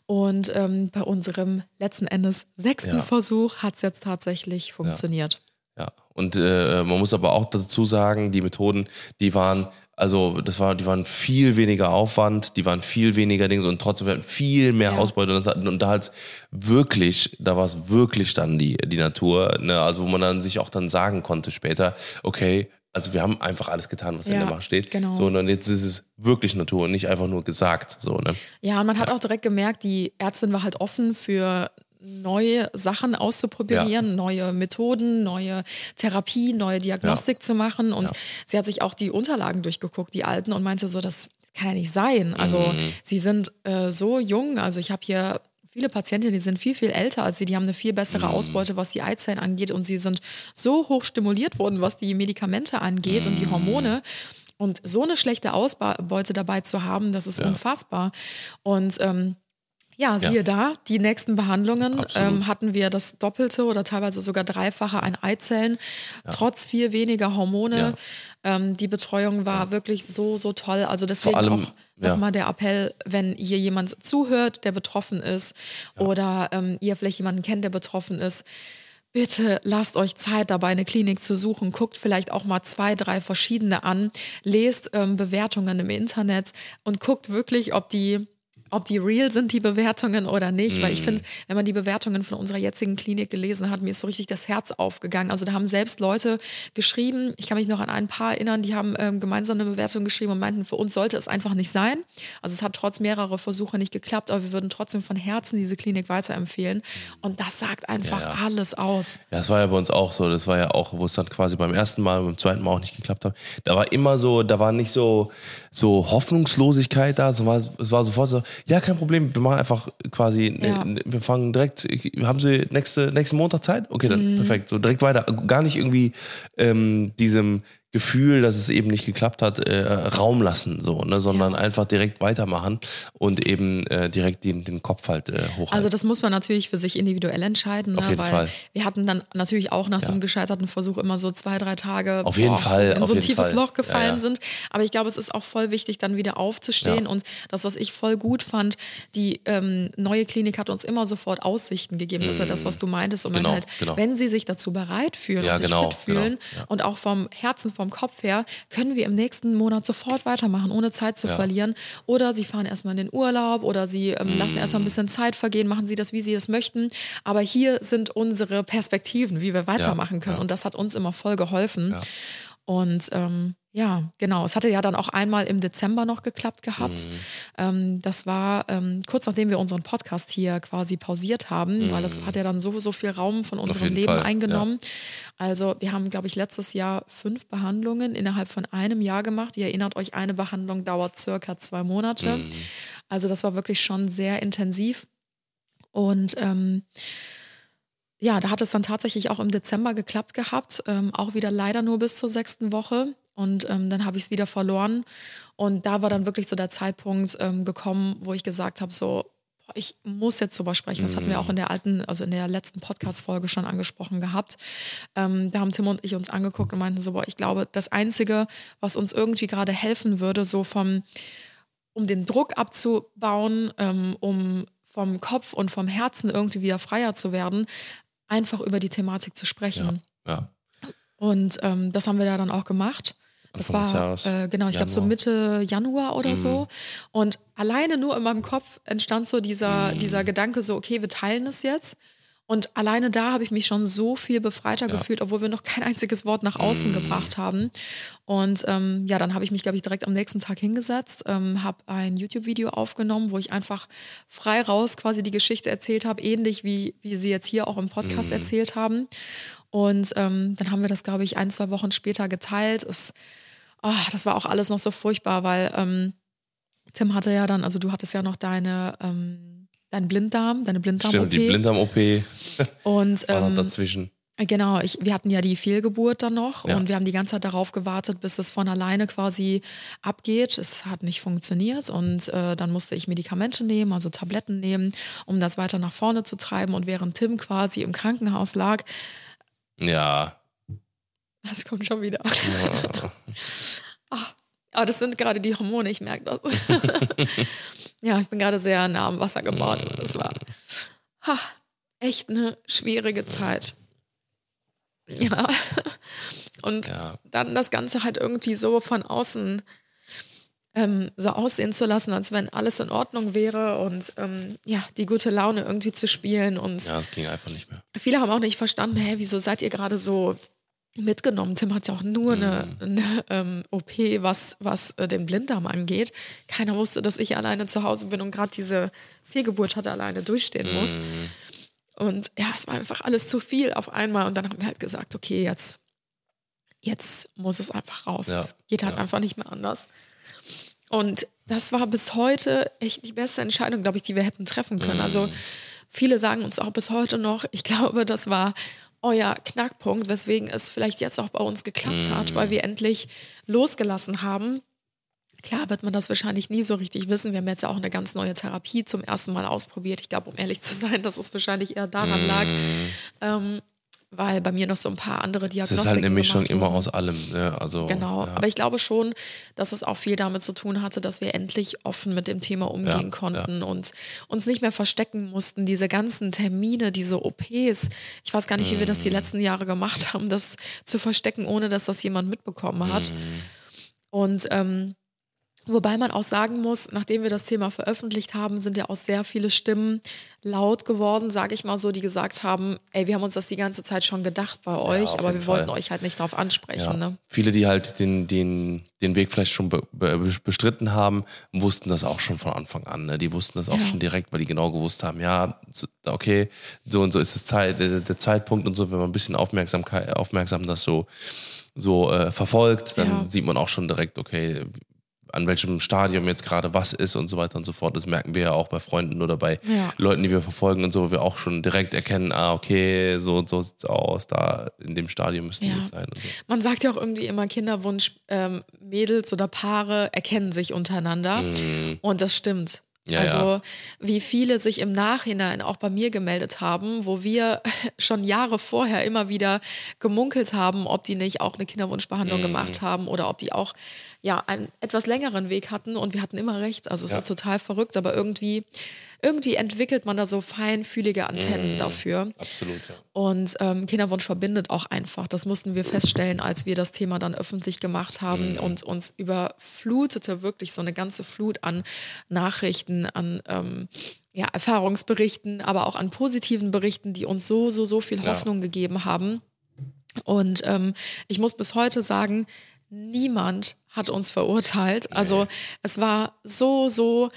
und ähm, bei unserem letzten Endes sechsten Ja. Versuch hat es jetzt tatsächlich funktioniert. Ja, und äh, man muss aber auch dazu sagen, die Methoden, die waren, also das war, die waren viel weniger Aufwand, die waren viel weniger Dinge und trotzdem hatten viel mehr Ja. Ausbeute und, das, und da hat's wirklich, da war es wirklich dann die, die Natur, ne? also wo man dann sich auch dann sagen konnte später, okay, also wir haben einfach alles getan, was in Ja, der Macht steht. genau. So, und jetzt ist es wirklich Natur und nicht einfach nur gesagt. So, ne? Ja, und man hat auch direkt gemerkt, die Ärztin war halt offen für neue Sachen auszuprobieren, neue Methoden, neue Therapie, neue Diagnostik zu machen. Und Ja. sie hat sich auch die Unterlagen durchgeguckt, die alten, und meinte so, das kann ja nicht sein. Also Mhm. sie sind äh, so jung. Also ich habe hier viele Patientinnen, die sind viel, viel älter als sie, die haben eine viel bessere Mhm. Ausbeute, was die Eizellen angeht. Und sie sind so hoch stimuliert worden, was die Medikamente angeht und die Mhm. Hormone. Und so eine schlechte Ausbeute dabei zu haben, das ist unfassbar. Und ähm, ja, siehe da, die nächsten Behandlungen ähm, hatten wir das Doppelte oder teilweise sogar Dreifache an Eizellen, trotz viel weniger Hormone. Ähm, die Betreuung war wirklich so, so toll. Also deswegen allem, auch ja. nochmal der Appell, wenn hier jemand zuhört, der betroffen ist oder ähm, ihr vielleicht jemanden kennt, der betroffen ist, Bitte lasst euch Zeit dabei, eine Klinik zu suchen. Guckt vielleicht auch mal zwei, drei verschiedene an. Lest ähm, Bewertungen im Internet und guckt wirklich, ob die, ob die real sind, die Bewertungen oder nicht. Weil ich finde, wenn man die Bewertungen von unserer jetzigen Klinik gelesen hat, mir ist so richtig das Herz aufgegangen. Also da haben selbst Leute geschrieben, ich kann mich noch an ein paar erinnern, die haben ähm, gemeinsam eine Bewertung geschrieben und meinten, für uns sollte es einfach nicht sein. Also es hat trotz mehrerer Versuche nicht geklappt, aber wir würden trotzdem von Herzen diese Klinik weiterempfehlen. Und das sagt einfach Ja. alles aus. Ja, das war ja bei uns auch so. Das war ja auch, wo es dann quasi beim ersten Mal und beim zweiten Mal auch nicht geklappt hat. Da war immer so, da war nicht so, so Hoffnungslosigkeit da. Es war, es war sofort so, ja, kein Problem, wir machen einfach quasi, Ja. äh, wir fangen direkt, haben Sie nächste, nächsten Montag Zeit? Okay, dann Mhm. perfekt. So direkt weiter. Gar nicht irgendwie ähm, diesem Gefühl, dass es eben nicht geklappt hat, äh, Raum lassen, so, ne, sondern Ja. einfach direkt weitermachen und eben äh, direkt den, den Kopf halt äh, hochhalten. Also das muss man natürlich für sich individuell entscheiden, Auf ne? jeden weil Fall. wir hatten dann natürlich auch nach so einem gescheiterten Versuch immer so zwei, drei Tage Auf jeden Fall, in auf so ein tiefes Fall. Loch gefallen Ja, ja. sind. Aber ich glaube, es ist auch voll wichtig, dann wieder aufzustehen. Ja. Und das, was ich voll gut fand, die ähm, neue Klinik hat uns immer sofort Aussichten gegeben. Das ist ja das, was du meintest. Und Genau, man halt, genau. wenn sie sich dazu bereit fühlen Ja, und sich genau, fit fühlen genau, ja. und auch vom Herzen, vom Kopf her, können wir im nächsten Monat sofort weitermachen, ohne Zeit zu Ja. verlieren. Oder sie fahren erstmal in den Urlaub oder sie ähm, lassen erstmal Mm. ein bisschen Zeit vergehen, machen sie das, wie sie es möchten. Aber hier sind unsere Perspektiven, wie wir weitermachen können. ja. Und das hat uns immer voll geholfen. Ja. Und ähm, ja, genau. Es hatte ja dann auch einmal im Dezember noch geklappt gehabt. Mhm. Ähm, das war ähm, kurz nachdem wir unseren Podcast hier quasi pausiert haben, weil das hat ja dann so, so viel Raum von unserem Mhm. Leben Fall, eingenommen. Also wir haben, glaube ich, letztes Jahr fünf Behandlungen innerhalb von einem Jahr gemacht. Ihr erinnert euch, eine Behandlung dauert circa zwei Monate. Mhm. Also das war wirklich schon sehr intensiv. Und ähm, ja, da hat es dann tatsächlich auch im Dezember geklappt gehabt, ähm, auch wieder leider nur bis zur sechsten Woche. Und ähm, dann habe ich es wieder verloren. Und da war dann wirklich so der Zeitpunkt ähm, gekommen, wo ich gesagt habe, so, boah, ich muss jetzt drüber sprechen. Das hatten wir auch in der alten, also in der letzten Podcast-Folge schon angesprochen gehabt. Ähm, da haben Tim und ich uns angeguckt und meinten so, boah, ich glaube, das Einzige, was uns irgendwie gerade helfen würde, so vom, um den Druck abzubauen, ähm, um vom Kopf und vom Herzen irgendwie wieder freier zu werden, einfach über die Thematik zu sprechen. Ja. Und ähm, das haben wir da dann auch gemacht. Das war, äh, genau, ich glaube so. Mhm. Mitte Januar oder so. Und alleine nur in meinem Kopf entstand so dieser, Mhm. dieser Gedanke so, okay, wir teilen es jetzt. Und alleine da habe ich mich schon so viel befreiter gefühlt, obwohl wir noch kein einziges Wort nach außen Mhm. gebracht haben. Und ähm, ja, dann habe ich mich, glaube ich, direkt am nächsten Tag hingesetzt, ähm, habe ein YouTube-Video aufgenommen, wo ich einfach frei raus quasi die Geschichte erzählt habe, ähnlich wie, wie sie jetzt hier auch im Podcast Mhm. erzählt haben. Und ähm, dann haben wir das, glaube ich, ein, zwei Wochen später geteilt. Es, ah, das war auch alles noch so furchtbar, weil ähm, Tim hatte ja dann, also du hattest ja noch deine, ähm, deinen Blinddarm, deine Blinddarm-OP. Stimmt, die Blinddarm-OP Und war noch ähm, dazwischen. Genau, ich, wir hatten ja die Fehlgeburt dann noch Ja. und wir haben die ganze Zeit darauf gewartet, bis es von alleine quasi abgeht. Es hat nicht funktioniert und äh, dann musste ich Medikamente nehmen, also Tabletten nehmen, um das weiter nach vorne zu treiben. Und während Tim quasi im Krankenhaus lag, Ja. Das kommt schon wieder. ja. Aber das sind gerade die Hormone, ich merke das. ja, ich bin gerade sehr nah am Wasser gebaut und das war ha, echt eine schwierige Zeit. Ja. Und Ja. dann das Ganze halt irgendwie so von außen ähm, so aussehen zu lassen, als wenn alles in Ordnung wäre und ähm, ja, die gute Laune irgendwie zu spielen. Und ja, es ging einfach nicht mehr. viele haben auch nicht verstanden, hä, wieso seid ihr gerade so mitgenommen? Tim hat ja auch nur eine, eine ähm, OP, was, was äh, den Blinddarm angeht. Keiner wusste, dass ich alleine zu Hause bin und gerade diese Fehlgeburt hatte, alleine durchstehen muss. Und ja, es war einfach alles zu viel auf einmal. Und dann haben wir halt gesagt, okay, jetzt, jetzt muss es einfach raus. Ja, Es geht halt ja. einfach nicht mehr anders. Und das war bis heute echt die beste Entscheidung, glaube ich, die wir hätten treffen können. Also Mhm. viele sagen uns auch bis heute noch, ich glaube, das war euer Knackpunkt, weswegen es vielleicht jetzt auch bei uns geklappt Mhm. hat, weil wir endlich losgelassen haben. Klar wird man das wahrscheinlich nie so richtig wissen. Wir haben jetzt ja auch eine ganz neue Therapie zum ersten Mal ausprobiert. Ich glaube, um ehrlich zu sein, dass es wahrscheinlich eher daran lag, ähm, weil bei mir noch so ein paar andere Es Diagnostiken ist halt eine Mischung immer aus allem. Ne? Also, Genau, ja. aber ich glaube schon, dass es auch viel damit zu tun hatte, dass wir endlich offen mit dem Thema umgehen Ja, konnten und uns nicht mehr verstecken mussten. Diese ganzen Termine, diese OPs, ich weiß gar nicht, wie wir das die letzten Jahre gemacht haben, das zu verstecken, ohne dass das jemand mitbekommen hat. Mhm. Und ähm, wobei man auch sagen muss, nachdem wir das Thema veröffentlicht haben, sind ja auch sehr viele Stimmen laut geworden, sage ich mal so, die gesagt haben, ey, wir haben uns das die ganze Zeit schon gedacht bei euch, auf aber wir wollten Fall. euch halt nicht darauf ansprechen. Ja. Ne? Viele, die halt den, den, den Weg vielleicht schon be, be, bestritten haben, wussten das auch schon von Anfang an. Ne? Die wussten das auch Ja. schon direkt, weil die genau gewusst haben, ja, okay, so und so ist es Zeit, der, der Zeitpunkt und so, wenn man ein bisschen Aufmerksamkeit, aufmerksam das so, so äh, verfolgt, dann Ja. sieht man auch schon direkt, okay, an welchem Stadium jetzt gerade was ist und so weiter und so fort. Das merken wir ja auch bei Freunden oder bei Ja. Leuten, die wir verfolgen und so, wo wir auch schon direkt erkennen, ah, okay, so und so sieht's aus, da in dem Stadium müssen Ja. die jetzt sein. So. Man sagt ja auch irgendwie immer, Kinderwunsch, ähm, Mädels oder Paare erkennen sich untereinander. Und das stimmt. Ja, also ja. wie viele sich im Nachhinein auch bei mir gemeldet haben, wo wir schon Jahre vorher immer wieder gemunkelt haben, ob die nicht auch eine Kinderwunschbehandlung Mhm. gemacht haben oder ob die auch ja einen etwas längeren Weg hatten und wir hatten immer recht. Also es Ja. ist total verrückt, aber irgendwie irgendwie entwickelt man da so feinfühlige Antennen Mhm. dafür. Absolut, ja. Und ähm, Kinderwunsch verbindet auch einfach. Das mussten wir feststellen, als wir das Thema dann öffentlich gemacht haben und uns überflutete wirklich so eine ganze Flut an Nachrichten, an ähm, ja, Erfahrungsberichten, aber auch an positiven Berichten, die uns so, so, so viel Ja. Hoffnung gegeben haben. Und ähm, ich muss bis heute sagen, niemand hat uns verurteilt. Also es war so, so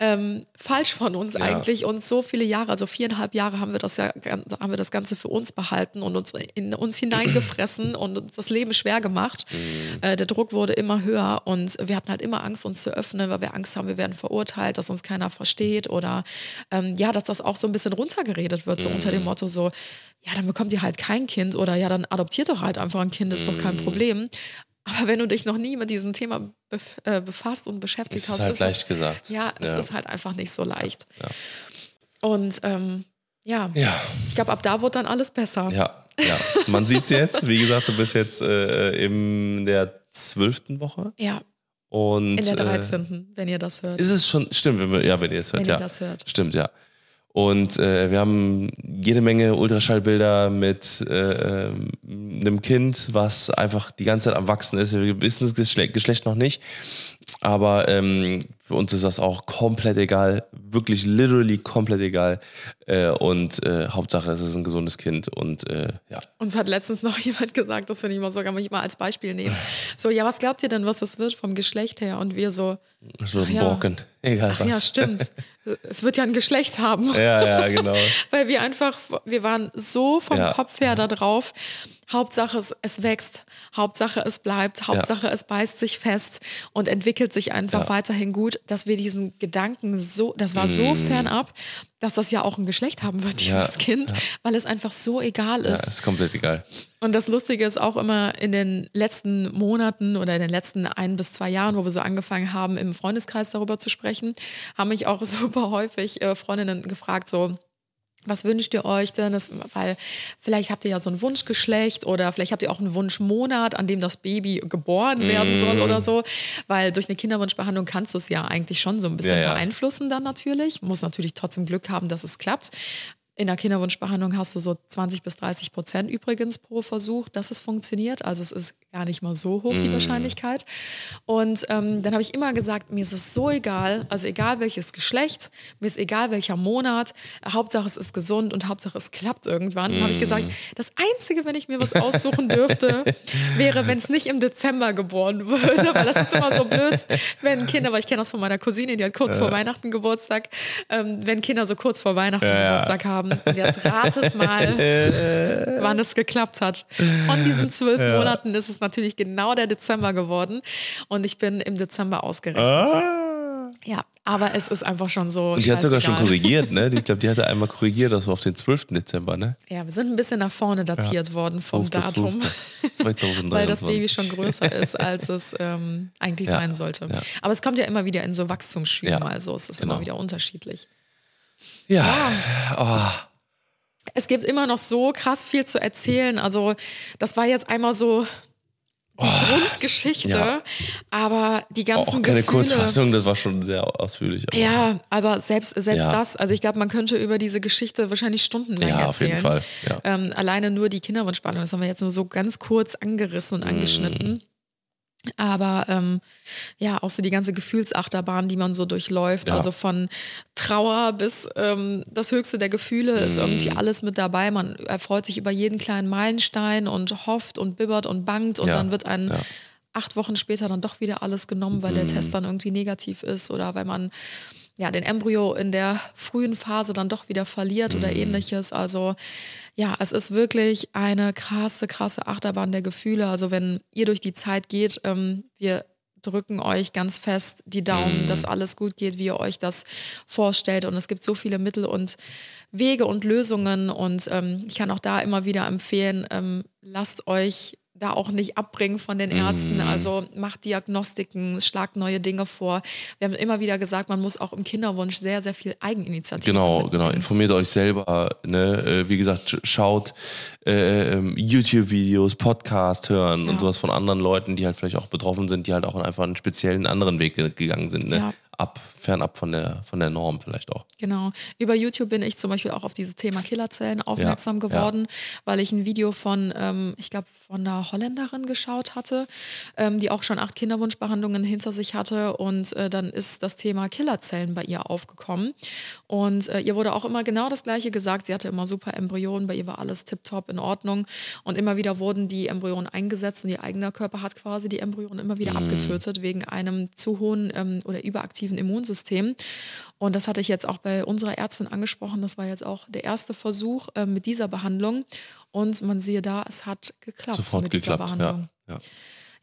ähm, falsch von uns Ja. eigentlich. Und so viele Jahre, also viereinhalb Jahre haben wir das ja haben wir das Ganze für uns behalten und uns in uns hineingefressen und uns das Leben schwer gemacht. Mhm. Äh, der Druck wurde immer höher und wir hatten halt immer Angst, uns zu öffnen, weil wir Angst haben, wir werden verurteilt, dass uns keiner versteht oder ähm, ja, dass das auch so ein bisschen runtergeredet wird, so unter Mhm. dem Motto so, ja, dann bekommt ihr halt kein Kind oder ja, dann adoptiert doch halt einfach ein Kind, ist doch Mhm. kein Problem. Aber wenn du dich noch nie mit diesem Thema bef äh, befasst und beschäftigt Es hast, ist halt ist leicht es, gesagt. ja, es Ja. ist halt einfach nicht so leicht. Ja. Und ähm, ja, Ja, ich glaube, ab da wird dann alles besser. ja, ja. Man sieht es jetzt. Wie gesagt, du bist jetzt äh, in der zwölften Woche. Ja, Und, in der äh, 13., wenn ihr das hört. Ist es schon, stimmt, wenn wir, ja, wenn ihr es hört, Wenn ja. ihr das hört. Stimmt, ja. Und äh, wir haben jede Menge Ultraschallbilder mit äh, ähm, einem Kind, was einfach die ganze Zeit am Wachsen ist. Wir wissen das Geschle Geschlecht noch nicht, aber ähm, für uns ist das auch komplett egal, wirklich literally komplett egal. Äh, und äh, Hauptsache, es ist ein gesundes Kind und äh, ja. Uns hat letztens noch jemand gesagt, das finde ich mal sogar mal als Beispiel nehmen. So, ja, was glaubt ihr denn, was das wird vom Geschlecht her? Und wir so, So ein ja. Brocken, egal ach was. ja, stimmt. Es wird ja ein Geschlecht haben. Ja, ja, genau. Weil wir einfach, wir waren so vom Ja. Kopf her da drauf. Hauptsache es, es wächst, Hauptsache es bleibt, Hauptsache es beißt sich fest und entwickelt sich einfach Ja. weiterhin gut, dass wir diesen Gedanken so, das war so fernab, dass das ja auch ein Geschlecht haben wird, dieses Mm. Ja, Kind, weil es einfach so egal Ja, ist. ist komplett egal. Und das Lustige ist auch immer in den letzten Monaten oder in den letzten ein bis zwei Jahren, wo wir so angefangen haben, im Freundeskreis darüber zu sprechen, haben mich auch super häufig äh, Freundinnen gefragt, so, was wünscht ihr euch denn? Das, weil vielleicht habt ihr ja so ein Wunschgeschlecht oder vielleicht habt ihr auch einen Wunschmonat, an dem das Baby geboren werden soll oder so. Weil durch eine Kinderwunschbehandlung kannst du es ja eigentlich schon so ein bisschen Ja, ja. beeinflussen dann natürlich. Muss natürlich trotzdem Glück haben, dass es klappt. In der Kinderwunschbehandlung hast du so 20 bis 30 Prozent übrigens pro Versuch, dass es funktioniert. Also es ist gar nicht mal so hoch, die Wahrscheinlichkeit. Und ähm, dann habe ich immer gesagt, mir ist es so egal, also egal welches Geschlecht, mir ist egal welcher Monat, Hauptsache es ist gesund und Hauptsache es klappt irgendwann. Und habe ich gesagt, das Einzige, wenn ich mir was aussuchen dürfte, wäre, wenn es nicht im Dezember geboren würde, weil das ist immer so blöd, wenn Kinder, weil ich kenne das von meiner Cousine, die hat kurz vor Weihnachten Geburtstag, ähm, wenn Kinder so kurz vor Weihnachten Ja. Geburtstag haben. Jetzt ratet mal, wann es geklappt hat. Von diesen zwölf Monaten ist es natürlich genau der Dezember geworden und ich bin im Dezember ausgerechnet. Ah. Ja, aber es ist einfach schon so. Und die hat sogar schon korrigiert, ne? Ich glaube, die hatte einmal korrigiert, das war auf den 12. Dezember, ne? Ja, wir sind ein bisschen nach vorne datiert worden vom 12.12.. Datum, 2023. weil das Baby schon größer ist, als es ähm, eigentlich Ja, sein sollte. ja. Aber es kommt ja immer wieder in so Wachstumsschüben, Ja, also es ist genau. immer wieder unterschiedlich. Ja. Oh, Es gibt immer noch so krass viel zu erzählen. Also, das war jetzt einmal so die Grundgeschichte, Oh, ja. aber die ganzen auch keine Gefühle. Kurzfassung, das war schon sehr ausführlich. aber- Ja, aber selbst, selbst Ja. das, also ich glaube, man könnte über diese Geschichte wahrscheinlich stundenlang Ja, auf erzählen. jeden Fall, ja. Ähm, alleine nur die Kinderwunschbehandlung, das haben wir jetzt nur so ganz kurz angerissen und angeschnitten. Aber ähm, ja, auch so die ganze Gefühlsachterbahn, die man so durchläuft, Ja. also von Trauer bis ähm, das Höchste der Gefühle ist irgendwie Mhm. alles mit dabei. Man erfreut sich über jeden kleinen Meilenstein und hofft und bibbert und bangt und Ja, dann wird ein ja. acht Wochen später dann doch wieder alles genommen, weil Mhm. der Test dann irgendwie negativ ist oder weil man ja den Embryo in der frühen Phase dann doch wieder verliert Mhm. oder ähnliches. Also ja, es ist wirklich eine krasse, krasse Achterbahn der Gefühle. Also wenn ihr durch die Zeit geht, ähm, wir drücken euch ganz fest die Daumen, Mhm. dass alles gut geht, wie ihr euch das vorstellt. Und es gibt so viele Mittel und Wege und Lösungen. Und ähm, ich kann auch da immer wieder empfehlen, ähm, lasst euch da auch nicht abbringen von den Ärzten. Mhm. Also macht Diagnostiken, schlagt neue Dinge vor. Wir haben immer wieder gesagt, man muss auch im Kinderwunsch sehr, sehr viel Eigeninitiative Genau, mitbringen. genau. Informiert euch selber. Ne? Äh, Wie gesagt, sch- schaut äh, ähm, YouTube-Videos, Podcast hören Ja. und sowas von anderen Leuten, die halt vielleicht auch betroffen sind, die halt auch einfach einen speziellen anderen Weg ge- gegangen sind. Ne? Ja. Ab, fernab von der, von der Norm vielleicht auch. Genau. Über YouTube bin ich zum Beispiel auch auf dieses Thema Killerzellen aufmerksam Ja, geworden, weil ich ein Video von, ähm, ich glaube, von einer Holländerin geschaut hatte, ähm, die auch schon acht Kinderwunschbehandlungen hinter sich hatte. Und äh, dann ist das Thema Killerzellen bei ihr aufgekommen. Und äh, ihr wurde auch immer genau das Gleiche gesagt. Sie hatte immer super Embryonen, bei ihr war alles tipptopp in Ordnung. Und immer wieder wurden die Embryonen eingesetzt und ihr eigener Körper hat quasi die Embryonen immer wieder abgetötet wegen einem zu hohen ähm, oder überaktiven Immunsystem. Und das hatte ich jetzt auch bei unserer Ärztin angesprochen. Das war jetzt auch der erste Versuch äh, mit dieser Behandlung. Und man siehe da, es hat geklappt Sofort mit geklappt. dieser Behandlung. Ja, ja.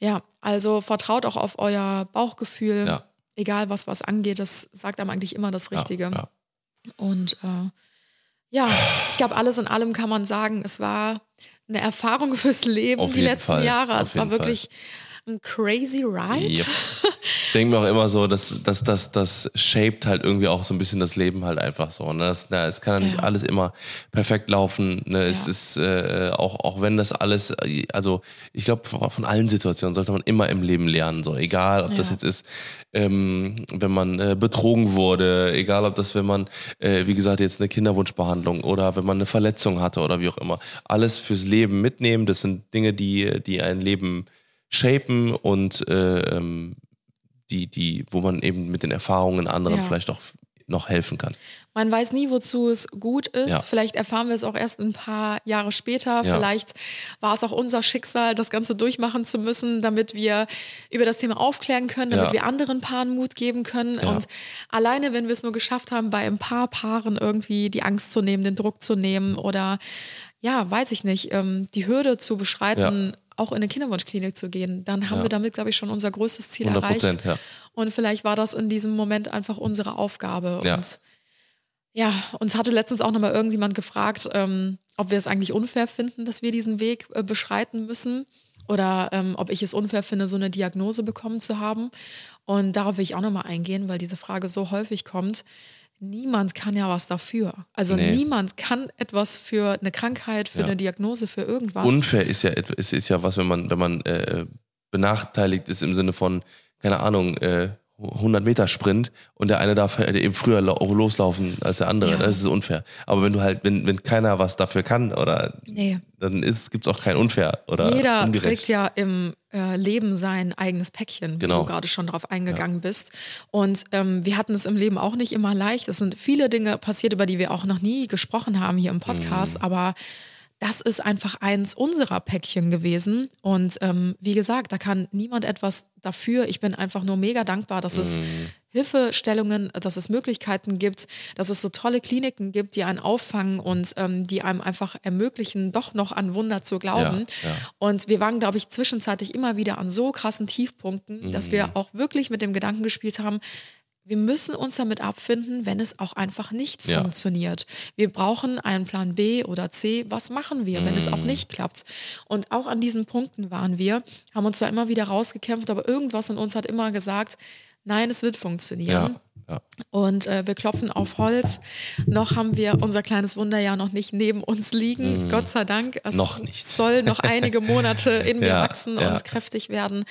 Ja, also vertraut auch auf euer Bauchgefühl. Ja. Egal was was angeht, das sagt einem eigentlich immer das Richtige. Und äh, ja, ich glaube, alles in allem kann man sagen, es war eine Erfahrung fürs Leben Auf die letzten Fall, Jahre. auf Es war jeden Fall. Ein crazy ride. Yep. Ich denke mir auch immer so, dass das, das, das shaped halt irgendwie auch so ein bisschen das Leben halt einfach so. Ne? Das, na, es kann ja nicht Ja. alles immer perfekt laufen. Ne? Es Ja. ist äh, auch, auch wenn das alles, also ich glaube, von allen Situationen sollte man immer im Leben lernen. So, egal, ob das Ja. jetzt ist, ähm, wenn man äh, betrogen wurde, egal ob das, wenn man, äh, wie gesagt, jetzt eine Kinderwunschbehandlung oder wenn man eine Verletzung hatte oder wie auch immer. Alles fürs Leben mitnehmen. Das sind Dinge, die, die ein Leben shapen und äh, ähm, die, die, wo man eben mit den Erfahrungen anderen Ja. vielleicht auch noch helfen kann. Man weiß nie, wozu es gut ist. Ja. Vielleicht erfahren wir es auch erst ein paar Jahre später. Ja. Vielleicht war es auch unser Schicksal, das Ganze durchmachen zu müssen, damit wir über das Thema aufklären können, damit Ja. wir anderen Paaren Mut geben können. Und alleine, wenn wir es nur geschafft haben, bei ein paar Paaren irgendwie die Angst zu nehmen, den Druck zu nehmen oder ja, weiß ich nicht, ähm, die Hürde zu beschreiten, auch in eine Kinderwunschklinik zu gehen, dann haben Ja. wir damit, glaube ich, schon unser größtes Ziel 100 erreicht. Ja. Und vielleicht war das in diesem Moment einfach unsere Aufgabe. Ja. Und ja, uns hatte letztens auch nochmal irgendjemand gefragt, ähm, ob wir es eigentlich unfair finden, dass wir diesen Weg äh, beschreiten müssen. Oder ähm, ob ich es unfair finde, so eine Diagnose bekommen zu haben. Und darauf will ich auch nochmal eingehen, weil diese Frage so häufig kommt. Niemand kann ja was dafür. Also Nee. niemand kann etwas für eine Krankheit, für Ja. eine Diagnose, für irgendwas. Unfair ist ja, ist, ist ja was, wenn man, wenn man äh, benachteiligt ist im Sinne von, keine Ahnung, äh, 100 Meter Sprint und der eine darf halt eben früher lau- loslaufen als der andere. Ja. Das ist unfair. Aber wenn du halt, wenn, wenn keiner was dafür kann oder nee. dann gibt es auch kein unfair oder Jeder ungerecht. trägt ja im äh, Leben sein eigenes Päckchen, Genau. wie du gerade schon drauf eingegangen bist. Und ähm, wir hatten es im Leben auch nicht immer leicht. Es sind viele Dinge passiert, über die wir auch noch nie gesprochen haben hier im Podcast, Mhm. aber das ist einfach eins unserer Päckchen gewesen. Und ähm, wie gesagt, da kann niemand etwas dafür. Ich bin einfach nur mega dankbar, dass es Mhm. Hilfestellungen, dass es Möglichkeiten gibt, dass es so tolle Kliniken gibt, die einen auffangen und ähm, die einem einfach ermöglichen, doch noch an Wunder zu glauben. Ja, ja. Und wir waren, glaube ich, zwischenzeitlich immer wieder an so krassen Tiefpunkten, dass Mhm. wir auch wirklich mit dem Gedanken gespielt haben, wir müssen uns damit abfinden, wenn es auch einfach nicht Ja. funktioniert. Wir brauchen einen Plan B oder C. Was machen wir, wenn es Mhm. auch nicht klappt? Und auch an diesen Punkten waren wir, haben uns da immer wieder rausgekämpft, aber irgendwas in uns hat immer gesagt, nein, es wird funktionieren. Ja, ja. Und äh, wir klopfen auf Holz. Noch haben wir unser kleines Wunder ja noch nicht neben uns liegen. Gott sei Dank. Es. Noch nicht. soll noch einige Monate in mir Ja, wachsen ja. und kräftig werden.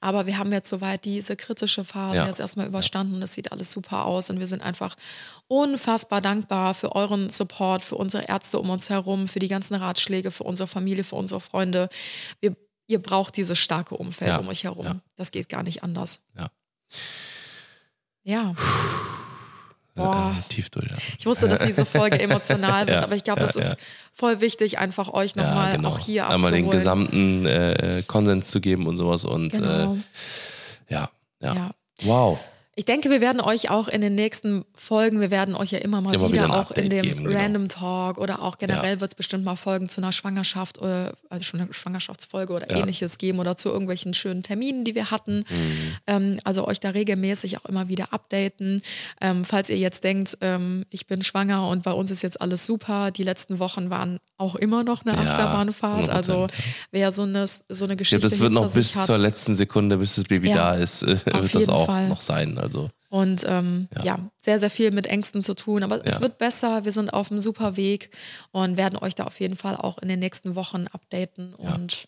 Aber wir haben jetzt soweit diese kritische Phase jetzt erstmal überstanden. Es sieht alles super aus und wir sind einfach unfassbar dankbar für euren Support, für unsere Ärzte um uns herum, für die ganzen Ratschläge, für unsere Familie, für unsere Freunde. Wir, ihr braucht dieses starke Umfeld um euch herum. Das geht gar nicht anders. Ja. Ja. Boah. Äh, tief durch. Ja. Ich wusste, dass diese Folge emotional wird, Ja, aber ich glaube, ja, das ist voll wichtig, einfach euch nochmal genau. auch hier Einmal den abzuholen. gesamten äh, Konsens zu geben und sowas und Genau. äh, ja, Ja. Wow. Ich denke, wir werden euch auch in den nächsten Folgen, wir werden euch ja immer mal Immer wieder, wieder auch in dem geben, genau. Random Talk oder auch generell Ja. wird es bestimmt mal Folgen zu einer Schwangerschaft oder also schon eine Schwangerschaftsfolge oder Ja. ähnliches geben oder zu irgendwelchen schönen Terminen, die wir hatten. Mhm. Ähm, also euch da regelmäßig auch immer wieder updaten. Ähm, falls ihr jetzt denkt, ähm, ich bin schwanger und bei uns ist jetzt alles super, die letzten Wochen waren auch immer noch eine Ja, Achterbahnfahrt. 100%, Also wer so eine, so eine Ich Geschichte das wird noch bis hat, zur letzten Sekunde, bis das Baby da ist, äh, wird das auch Fall. noch sein. Also Und ähm, ja. Ja. sehr, sehr viel mit Ängsten zu tun. Aber es Ja. wird besser. Wir sind auf einem super Weg und werden euch da auf jeden Fall auch in den nächsten Wochen updaten. Ja. Und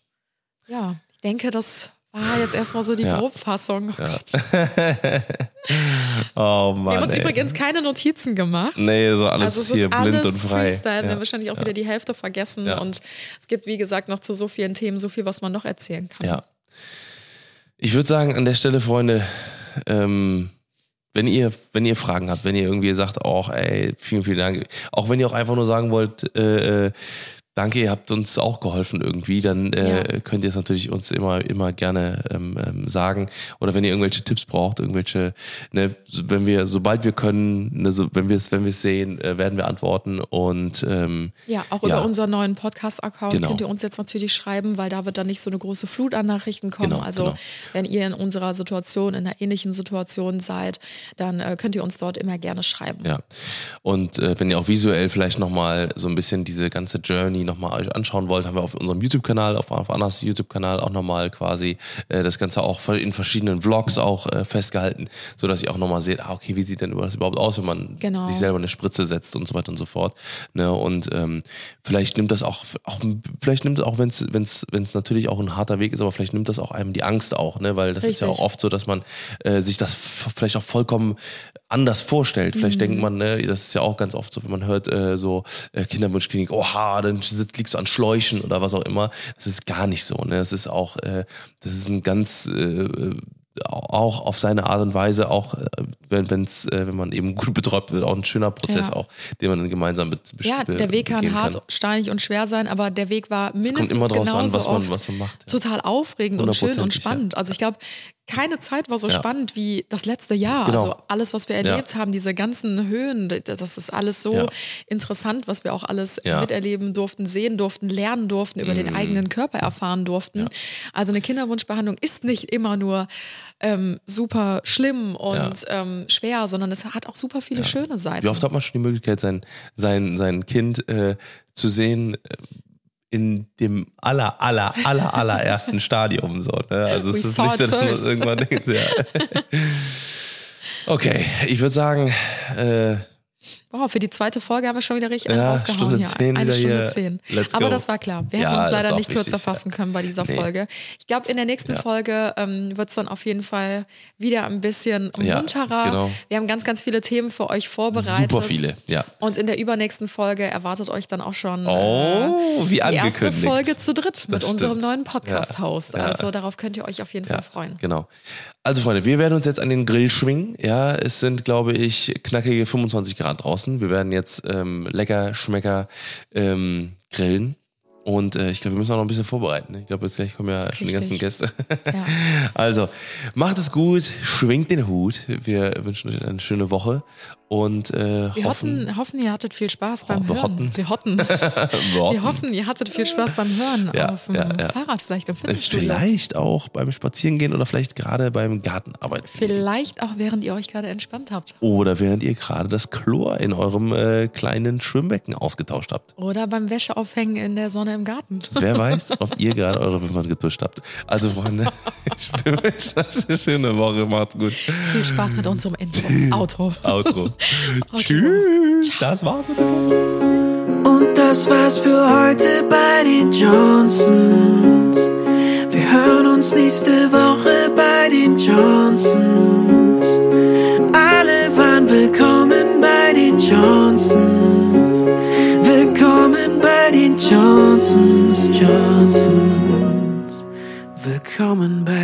ja, ich denke, das war jetzt erstmal so die. Grobfassung. Oh. Oh Wir Mann. haben uns ey. übrigens keine Notizen gemacht. Nee, so alles also es hier ist blind alles und frei. Freestyle. Wir haben wahrscheinlich auch wieder die Hälfte vergessen. Und es gibt, wie gesagt, noch zu so vielen Themen so viel, was man noch erzählen kann. Ja. Ich würde sagen, an der Stelle, Freunde, ähm, wenn ihr, wenn ihr Fragen habt, wenn ihr irgendwie sagt, auch, ey, vielen, vielen Dank. Auch wenn ihr auch einfach nur sagen wollt, äh, äh, danke, ihr habt uns auch geholfen irgendwie, dann äh, Ja. könnt ihr es natürlich uns immer, immer gerne ähm, ähm, sagen. Oder wenn ihr irgendwelche Tipps braucht, irgendwelche, ne, wenn wir, sobald wir können, ne, so, wenn wir es, wenn wir es sehen, äh, werden wir antworten. Und ähm, Ja, auch Ja. über unseren neuen Podcast-Account Genau. könnt ihr uns jetzt natürlich schreiben, weil da wird dann nicht so eine große Flut an Nachrichten kommen. Genau, also genau. wenn ihr in unserer Situation, in einer ähnlichen Situation seid, dann äh, könnt ihr uns dort immer gerne schreiben. Ja. Und äh, wenn ihr auch visuell vielleicht nochmal so ein bisschen diese ganze Journey nochmal euch anschauen wollt, haben wir auf unserem YouTube-Kanal, auf, auf Annas YouTube-Kanal auch nochmal quasi äh, das Ganze auch in verschiedenen Vlogs auch äh, festgehalten, sodass ihr auch nochmal seht, ah, okay, wie sieht denn das überhaupt aus, wenn man Genau. sich selber eine Spritze setzt und so weiter und so fort. Ne? Und ähm, vielleicht nimmt das auch, auch vielleicht nimmt auch, wenn es wenn's, wenn's natürlich auch ein harter Weg ist, aber vielleicht nimmt das auch einem die Angst auch, ne? weil das ist ja Richtig. auch oft so, dass man äh, sich das vielleicht auch vollkommen anders vorstellt. Vielleicht denkt man, ne, das ist ja auch ganz oft so, wenn man hört, äh, so äh, Kinderwunschklinik, oha, dann sitzt, liegst du an Schläuchen oder was auch immer. Das ist gar nicht so. Ne? Das ist auch, äh, das ist ein ganz äh, auch auf seine Art und Weise, auch äh, wenn, wenn's, äh, wenn man eben gut betreut wird, auch ein schöner Prozess Ja. auch, den man dann gemeinsam be Ja, der Weg kann hart, steinig und schwer sein, aber der Weg war mindestens kommt immer drauf an, genauso was man- was man macht, ja. total aufregend und schön und Hundertprozentig, ja. spannend. Also ich glaube, keine Zeit war so Ja. spannend wie das letzte Jahr. Genau. Also alles, was wir erlebt haben, diese ganzen Höhen, das ist alles so Ja. interessant, was wir auch alles Ja. Miterleben durften, sehen durften, lernen durften, über den eigenen Körper erfahren durften. Also eine Kinderwunschbehandlung ist nicht immer nur ähm, super schlimm und ähm, schwer, sondern es hat auch super viele schöne Seiten. Wie oft hat man schon die Möglichkeit, sein, sein, sein Kind äh, zu sehen äh, in dem aller, aller, aller, allerersten Stadium? So, ne? Also We es ist saw nicht so, dass man irgendwann denkt, ja. Okay, ich würde sagen, äh, Wow, für die zweite Folge haben wir schon wieder richtig Ja, rausgehauen Stunde hier. zehn Eine Stunde hier. zehn. Let's Aber go. das war klar. Wir Ja, hätten uns leider nicht kürzer wichtig, fassen ja. können bei dieser Nee. Folge. Ich glaube, in der nächsten Ja. Folge ähm, wird es dann auf jeden Fall wieder ein bisschen Ja, munterer. genau. Wir haben ganz, ganz viele Themen für euch vorbereitet. super viele, ja. Und in der übernächsten Folge erwartet euch dann auch schon Oh, wie äh, die erste. Folge zu dritt mit unserem neuen Podcast-Host. Also darauf könnt ihr euch auf jeden Fall freuen. Genau. Also Freunde, wir werden uns jetzt an den Grill schwingen. Ja, es sind, glaube ich, knackige 25 Grad draußen. Wir werden jetzt ähm, lecker, schmecker ähm, grillen. Und äh, ich glaube, wir müssen auch noch ein bisschen vorbereiten. ne? Ich glaube, jetzt gleich kommen ja schon die ganzen Richtig. Gäste. Ja. Also, macht es gut, schwingt den Hut. Wir wünschen euch eine schöne Woche und äh, Wir hoffen, hoffen, hoffen, ihr hattet viel Spaß beim wir Hören. hotten. Wir hotten. Wir hoffen, ihr hattet viel Spaß beim Hören Ja, auf dem ja, ja. Fahrrad, vielleicht im äh, Fitnessstudio. vielleicht auch beim Spazierengehen oder vielleicht gerade beim Gartenarbeiten. Vielleicht auch während ihr euch gerade entspannt habt. Oder während ihr gerade das Chlor in eurem äh, kleinen Schwimmbecken ausgetauscht habt. Oder beim Wäscheaufhängen in der Sonne im Garten. Wer weiß, ob ihr gerade eure Wimpern getuscht habt. Also, Freunde, ich wünsche euch eine schöne Woche. Macht's gut. Viel Spaß mit unserem Intro. Outro. Outro. Okay. Tschüss. Das war's mit dem Podcast. Und das war's für heute bei den Johnsons. Wir hören uns nächste Woche bei den Johnsons. Alle waren willkommen bei den Johnsons. Willkommen bei den Johnsons, Johnsons. Willkommen bei